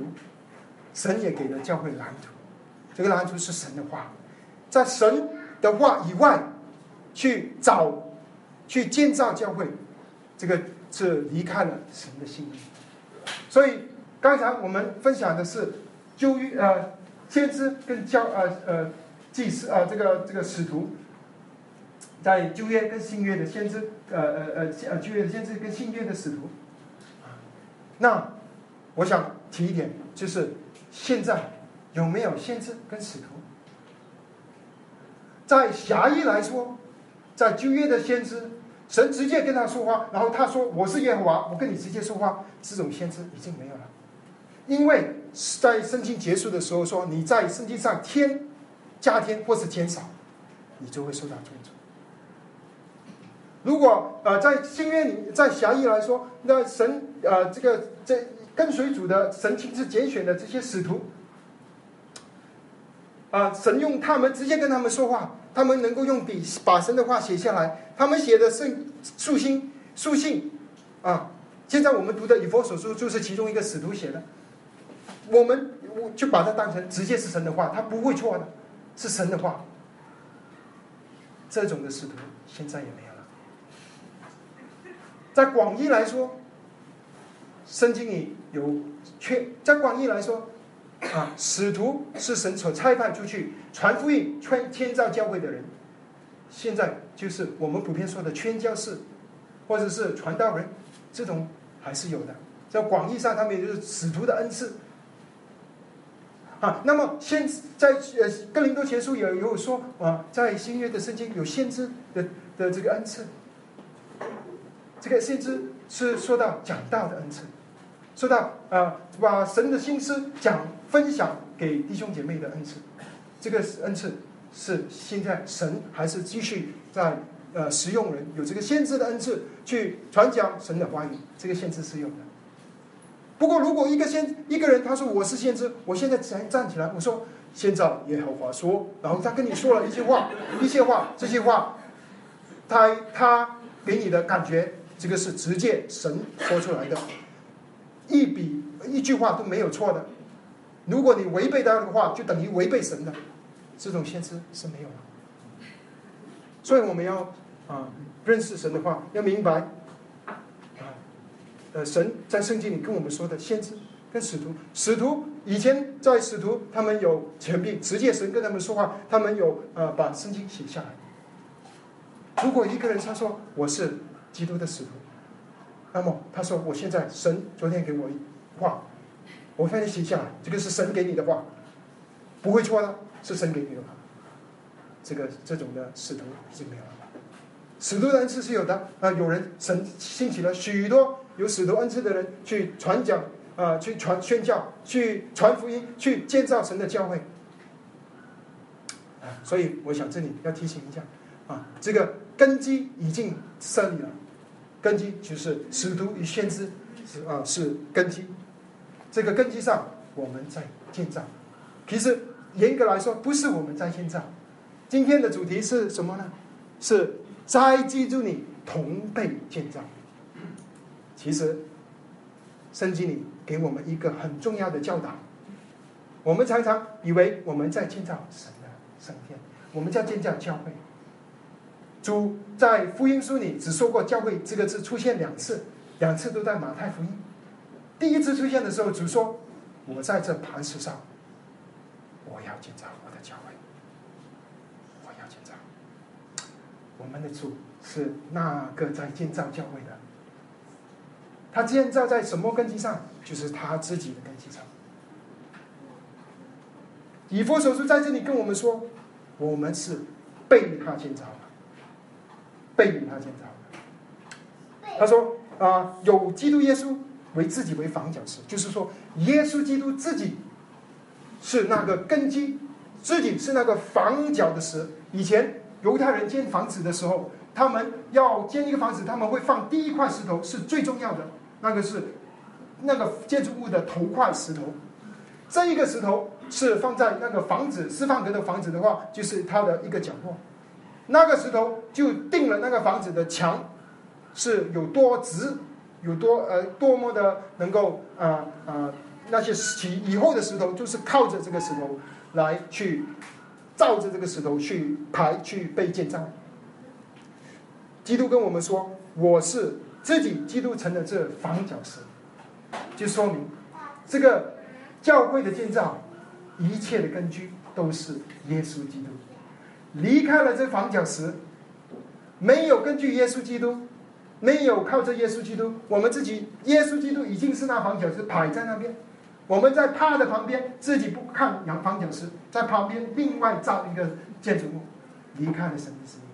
神也给了教会蓝图，这个蓝图是神的话，在神的话以外，去找，去建造教会，这个是离开了神的心意，所以刚才我们分享的是旧约呃。先知跟教呃呃祭司啊，这个这个使徒，在旧约跟新约的先知，呃呃呃呃旧约的先知跟新约的使徒，那我想提一点，就是现在有没有先知跟使徒？在狭义来说，在旧约的先知，神直接跟他说话，然后他说我是耶和华，我跟你直接说话，这种先知已经没有了，因为。在圣经结束的时候说：“你在圣经上添加添或是减少，你就会受到尊重。”如果呃在新约里，在狭义来说，那神呃这个这跟随主的神亲自拣选的这些使徒，啊，神用他们直接跟他们说话，他们能够用笔把神的话写下来，他们写的圣书信书信啊，现在我们读的以佛所书就是其中一个使徒写的。我们我就把它当成直接是神的话，他不会错的，是神的话。这种的使徒现在也没有了。在广义来说，圣经里有缺；在广义来说，啊，使徒是神所差派出去传福音、传建造教会的人。现在就是我们普遍说的宣教士，或者是传道人，这种还是有的。在广义上，他们也就是使徒的恩赐。啊，那么先在呃哥林多前书也有说啊，在新约的圣经有先知的的这个恩赐。这个先知是说到讲道的恩赐，说到啊把神的心思讲分享给弟兄姐妹的恩赐。这个恩赐是现在神还是继续在呃使用人有这个先知的恩赐去传讲神的话语，这个先知是有的。不过，如果一个先一个人他说我是先知，我现在才站起来，我说先照耶和华说，然后他跟你说了一句话，一些话，这些话，他他给你的感觉，这个是直接神说出来的，一笔一句话都没有错的。如果你违背他的话，就等于违背神的，这种先知是没有的。所以我们要啊认识神的话，要明白。呃，神在圣经里跟我们说的先知跟使徒，使徒以前在使徒，他们有权柄，直接神跟他们说话，他们有呃把圣经写下来。如果一个人他说我是基督的使徒，那么他说我现在神昨天给我话，我现在写下来，这个是神给你的话，不会错的，是神给你的话。这个这种的使徒是没有了。使徒的恩赐是有的啊，有人神兴起了许多有使徒恩赐的人去传讲啊，去传宣教，去传福音，去建造神的教会。所以我想这里要提醒一下啊，这个根基已经设立了，根基就是使徒与先知啊是根基，这个根基上我们在建造。其实严格来说，不是我们在建造。今天的主题是什么呢？是。在记住你同被建造。其实，圣经里给我们一个很重要的教导。我们常常以为我们在建造神的圣殿，我们在建造教会。主在福音书里只说过“教会”这个字出现两次，两次都在马太福音。第一次出现的时候，主说：“我在这磐石上，我要建造我的教会。”我们的主是那个在建造教会的，他建造在什么根基上？就是他自己的根基上。以佛所书在这里跟我们说，我们是被他建造的，被他建造的。他说啊，有基督耶稣为自己为房角石，就是说耶稣基督自己是那个根基，自己是那个房角的石。以前。犹太人建房子的时候，他们要建一个房子，他们会放第一块石头是最重要的，那个是那个建筑物的头块石头。这一个石头是放在那个房子四方格的房子的话，就是它的一个角落。那个石头就定了那个房子的墙是有多直，有多呃多么的能够啊啊那些其以后的石头就是靠着这个石头来去。照着这个石头去排去被建造。基督跟我们说：“我是自己基督成的这房角石。”就说明这个教会的建造，一切的根据都是耶稣基督。离开了这房角石，没有根据耶稣基督，没有靠着耶稣基督，我们自己耶稣基督已经是那房角石摆在那边。我们在他的旁边，自己不看洋房角石，在旁边另外造一个建筑物，离开了神的旨意。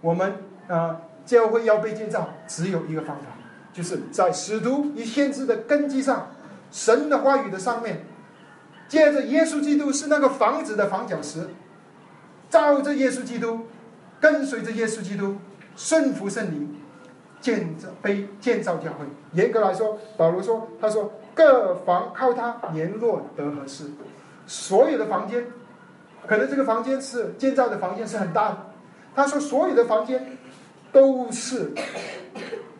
我们啊，教会要被建造，只有一个方法，就是在使徒与先知的根基上，神的话语的上面，接着耶稣基督是那个房子的房角石，照着耶稣基督，跟随着耶稣基督，顺服圣灵，建造被建造教会。严格来说，保罗说，他说。各房靠它联络得合适，所有的房间，可能这个房间是建造的房间是很大的。他说所有的房间都是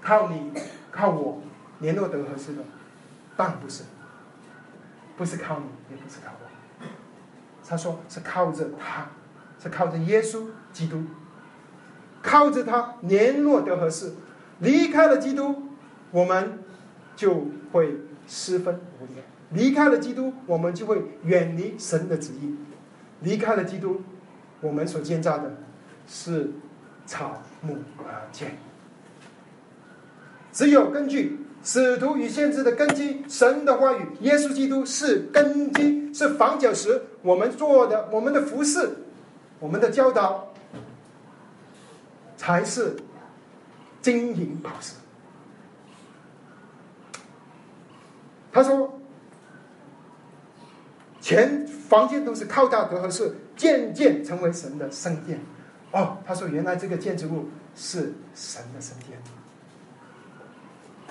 靠你靠我联络得合适的，但不是，不是靠你，也不是靠我。他说是靠着他，是靠着耶稣基督，靠着他联络得合适。离开了基督，我们就会。失分无力。离开了基督，我们就会远离神的旨意。离开了基督，我们所建造的是草木而建。只有根据使徒与先知的根基，神的话语，耶稣基督是根基，是房角石。我们做的，我们的服饰，我们的教导，才是金银宝石。他说：“全房间都是靠大隔和是渐渐成为神的圣殿。”哦，他说：“原来这个建筑物是神的圣殿，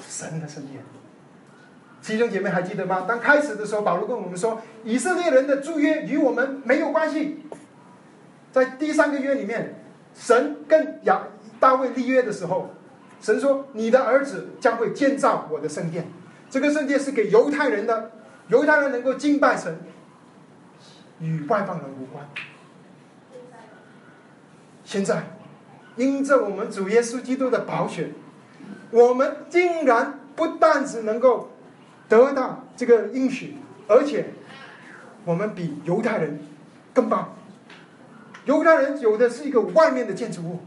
神的圣殿。”弟兄姐妹还记得吗？当开始的时候，保罗跟我们说：“以色列人的祝约与我们没有关系。”在第三个月里面，神跟亚大卫立约的时候，神说：“你的儿子将会建造我的圣殿。”这个圣殿是给犹太人的，犹太人能够敬拜神，与外邦人无关。现在，因着我们主耶稣基督的宝血，我们竟然不但只能够得到这个应许，而且我们比犹太人更棒。犹太人有的是一个外面的建筑物，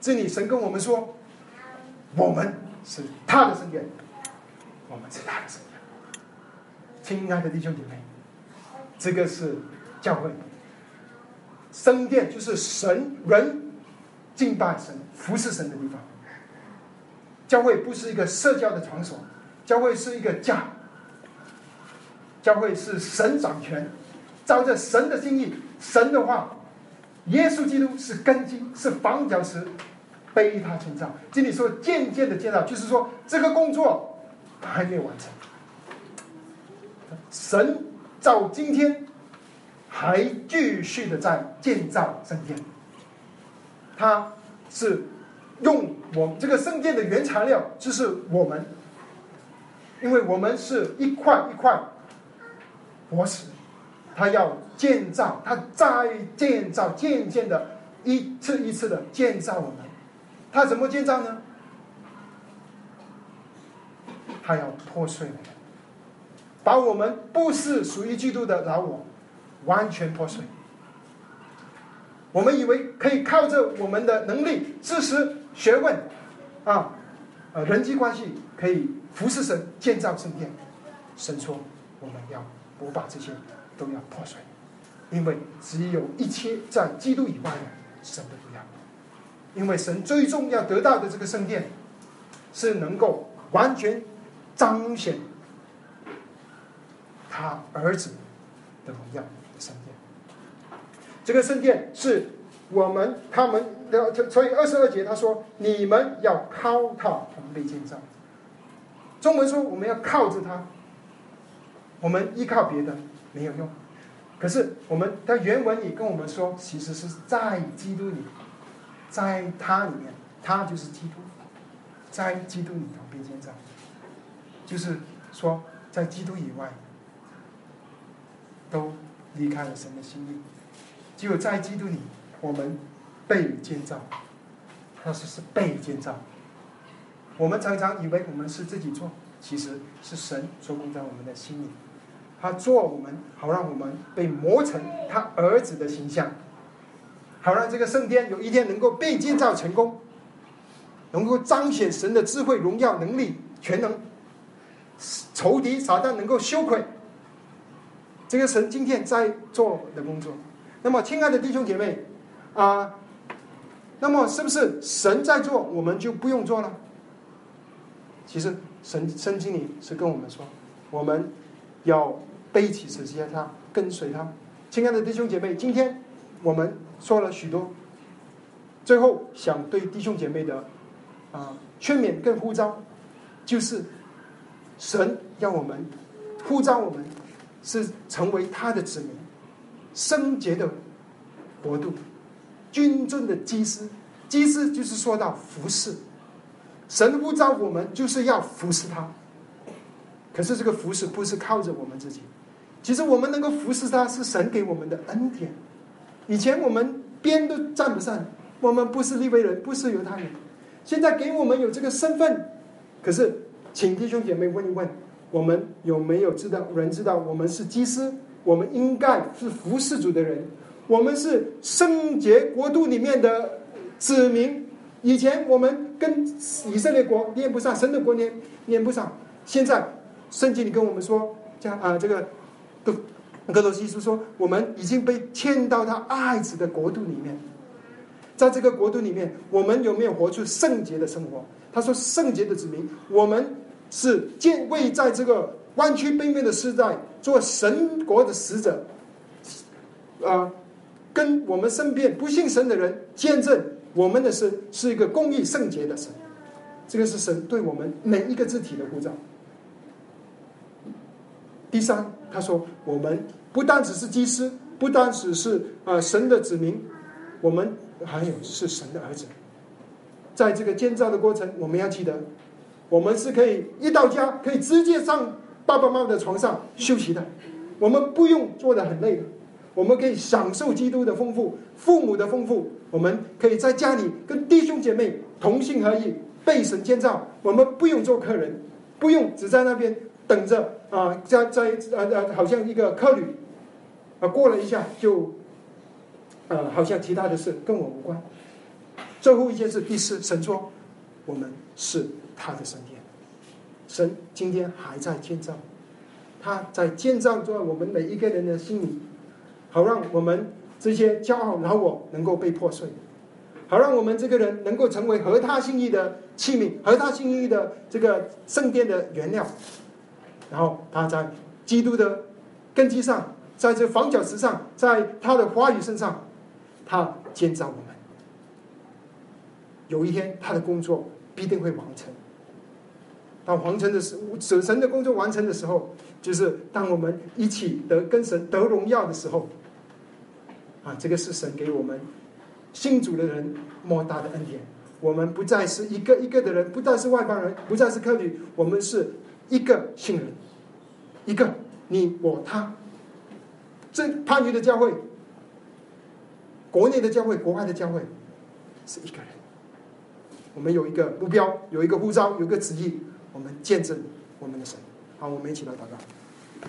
这里神跟我们说，我们是他的圣殿。我们是他的圣殿，亲爱的弟兄姐妹，这个是教会圣殿，就是神人敬拜神、服侍神的地方。教会不是一个社交的场所，教会是一个家。教会是神掌权，照着神的心意、神的话，耶稣基督是根基，是房角石，被他建造。这里说渐渐的建造，就是说这个工作。还没有完成。神照今天还继续的在建造圣殿。他是用我们这个圣殿的原材料，就是我们，因为我们是一块一块活石，他要建造，他再建造，渐渐的一次一次的建造我们。他怎么建造呢？他要破碎，把我们不是属于基督的老我完全破碎。我们以为可以靠着我们的能力、知识、学问，啊，呃，人际关系可以服侍神、建造圣殿。神说：“我们要不把这些都要破碎，因为只有一切在基督以外的神都不要。因为神最终要得到的这个圣殿，是能够完全。”彰显他儿子的荣耀。这个圣殿是我们他们的，所以二十二节他说：“你们要靠他同被建造。”中文说我们要靠着他，我们依靠别的没有用。可是我们的原文里跟我们说，其实是在基督里，在他里面，他就是基督，在基督里同被建造。就是说，在基督以外，都离开了神的心意。只有在基督里，我们被建造。他说是被建造。我们常常以为我们是自己做，其实是神做工在我们的心里。他做我们，好让我们被磨成他儿子的形象，好让这个圣殿有一天能够被建造成功，能够彰显神的智慧、荣耀、能力、全能。仇敌撒旦能够羞愧，这个神今天在做的工作。那么，亲爱的弟兄姐妹啊，那么是不是神在做，我们就不用做了？其实神圣经里是跟我们说，我们要背起十字架，跟随他。亲爱的弟兄姐妹，今天我们说了许多，最后想对弟兄姐妹的啊劝勉跟呼召，就是。神要我们呼召我们，是成为他的子民，圣洁的国度，君尊的祭司。祭司就是说到服侍，神呼召我们就是要服侍他。可是这个服侍不是靠着我们自己，其实我们能够服侍他是神给我们的恩典。以前我们边都站不上，我们不是利未人，不是犹太人，现在给我们有这个身份，可是。请弟兄姐妹问一问，我们有没有知道人知道我们是祭司？我们应该是服侍主的人，我们是圣洁国度里面的子民，以前我们跟以色列国连不上，神的国连连不上。现在圣经里跟我们说，讲啊，这个格格罗西书说，我们已经被迁到他爱子的国度里面。在这个国度里面，我们有没有活出圣洁的生活？他说，圣洁的子民，我们是建位在这个弯曲背面的时代做神国的使者，啊，跟我们身边不信神的人见证。我们的神是一个公义圣洁的神，这个是神对我们每一个字体的呼召。第三，他说我们不单只是祭司，不单只是啊神的子民，我们还有是神的儿子。在这个建造的过程，我们要记得，我们是可以一到家可以直接上爸爸妈妈的床上休息的，我们不用做的很累的。我们可以享受基督的丰富，父母的丰富。我们可以在家里跟弟兄姐妹同心合意，被神建造。我们不用做客人，不用只在那边等着啊，在在呃呃，好像一个客旅啊，过了一下就呃，好像其他的事跟我无关。最后一件事，第四，神说我们是他的身体，神今天还在建造，他在建造着我们每一个人的心里。好让我们这些骄傲老我能够被破碎，好让我们这个人能够成为合他心意的器皿，合他心意的这个圣殿的原料。然后他在基督的根基上，在这房角石上，在他的话语身上，他建造我们。有一天，他的工作必定会完成。当完成的时候，神的工作完成的时候，就是当我们一起得跟神得荣耀的时候。啊，这个是神给我们信主的人莫大的恩典。我们不再是一个一个的人，不再是外邦人，不再是客旅，我们是一个信人，一个你我他。这番禺的教会，国内的教会，国外的教会，是一个人。我们有一个目标，有一个呼召，有个旨意，我们见证我们的神。好，我们一起来祷告。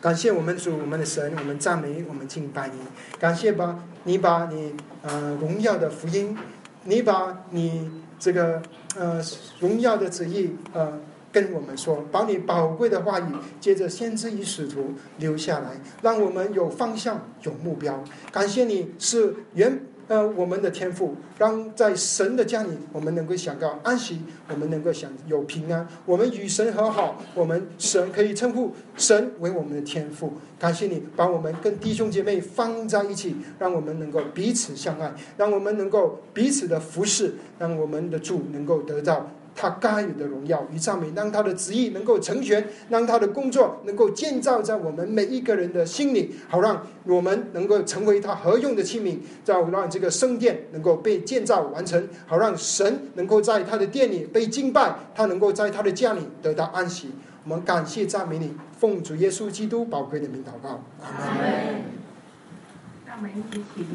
感谢我们主，我们的神，我们赞美，我们敬拜你。感谢吧，你把你呃荣耀的福音，你把你这个呃荣耀的旨意呃跟我们说，把你宝贵的话语，接着先知与使徒留下来，让我们有方向，有目标。感谢你是原。呃，我们的天赋，让在神的家里，我们能够想到安息，我们能够想有平安，我们与神和好，我们神可以称呼神为我们的天赋。感谢你把我们跟弟兄姐妹放在一起，让我们能够彼此相爱，让我们能够彼此的服侍，让我们的主能够得到。他该有的荣耀与赞美，让他的旨意能够成全，让他的工作能够建造在我们每一个人的心里，好让我们能够成为他合用的器皿，再让这个圣殿能够被建造完成，好让神能够在他的殿里被敬拜，他能够在他的家里得到安息。我们感谢赞美你，奉主耶稣基督宝贵的名祷告，阿门。让我们一起，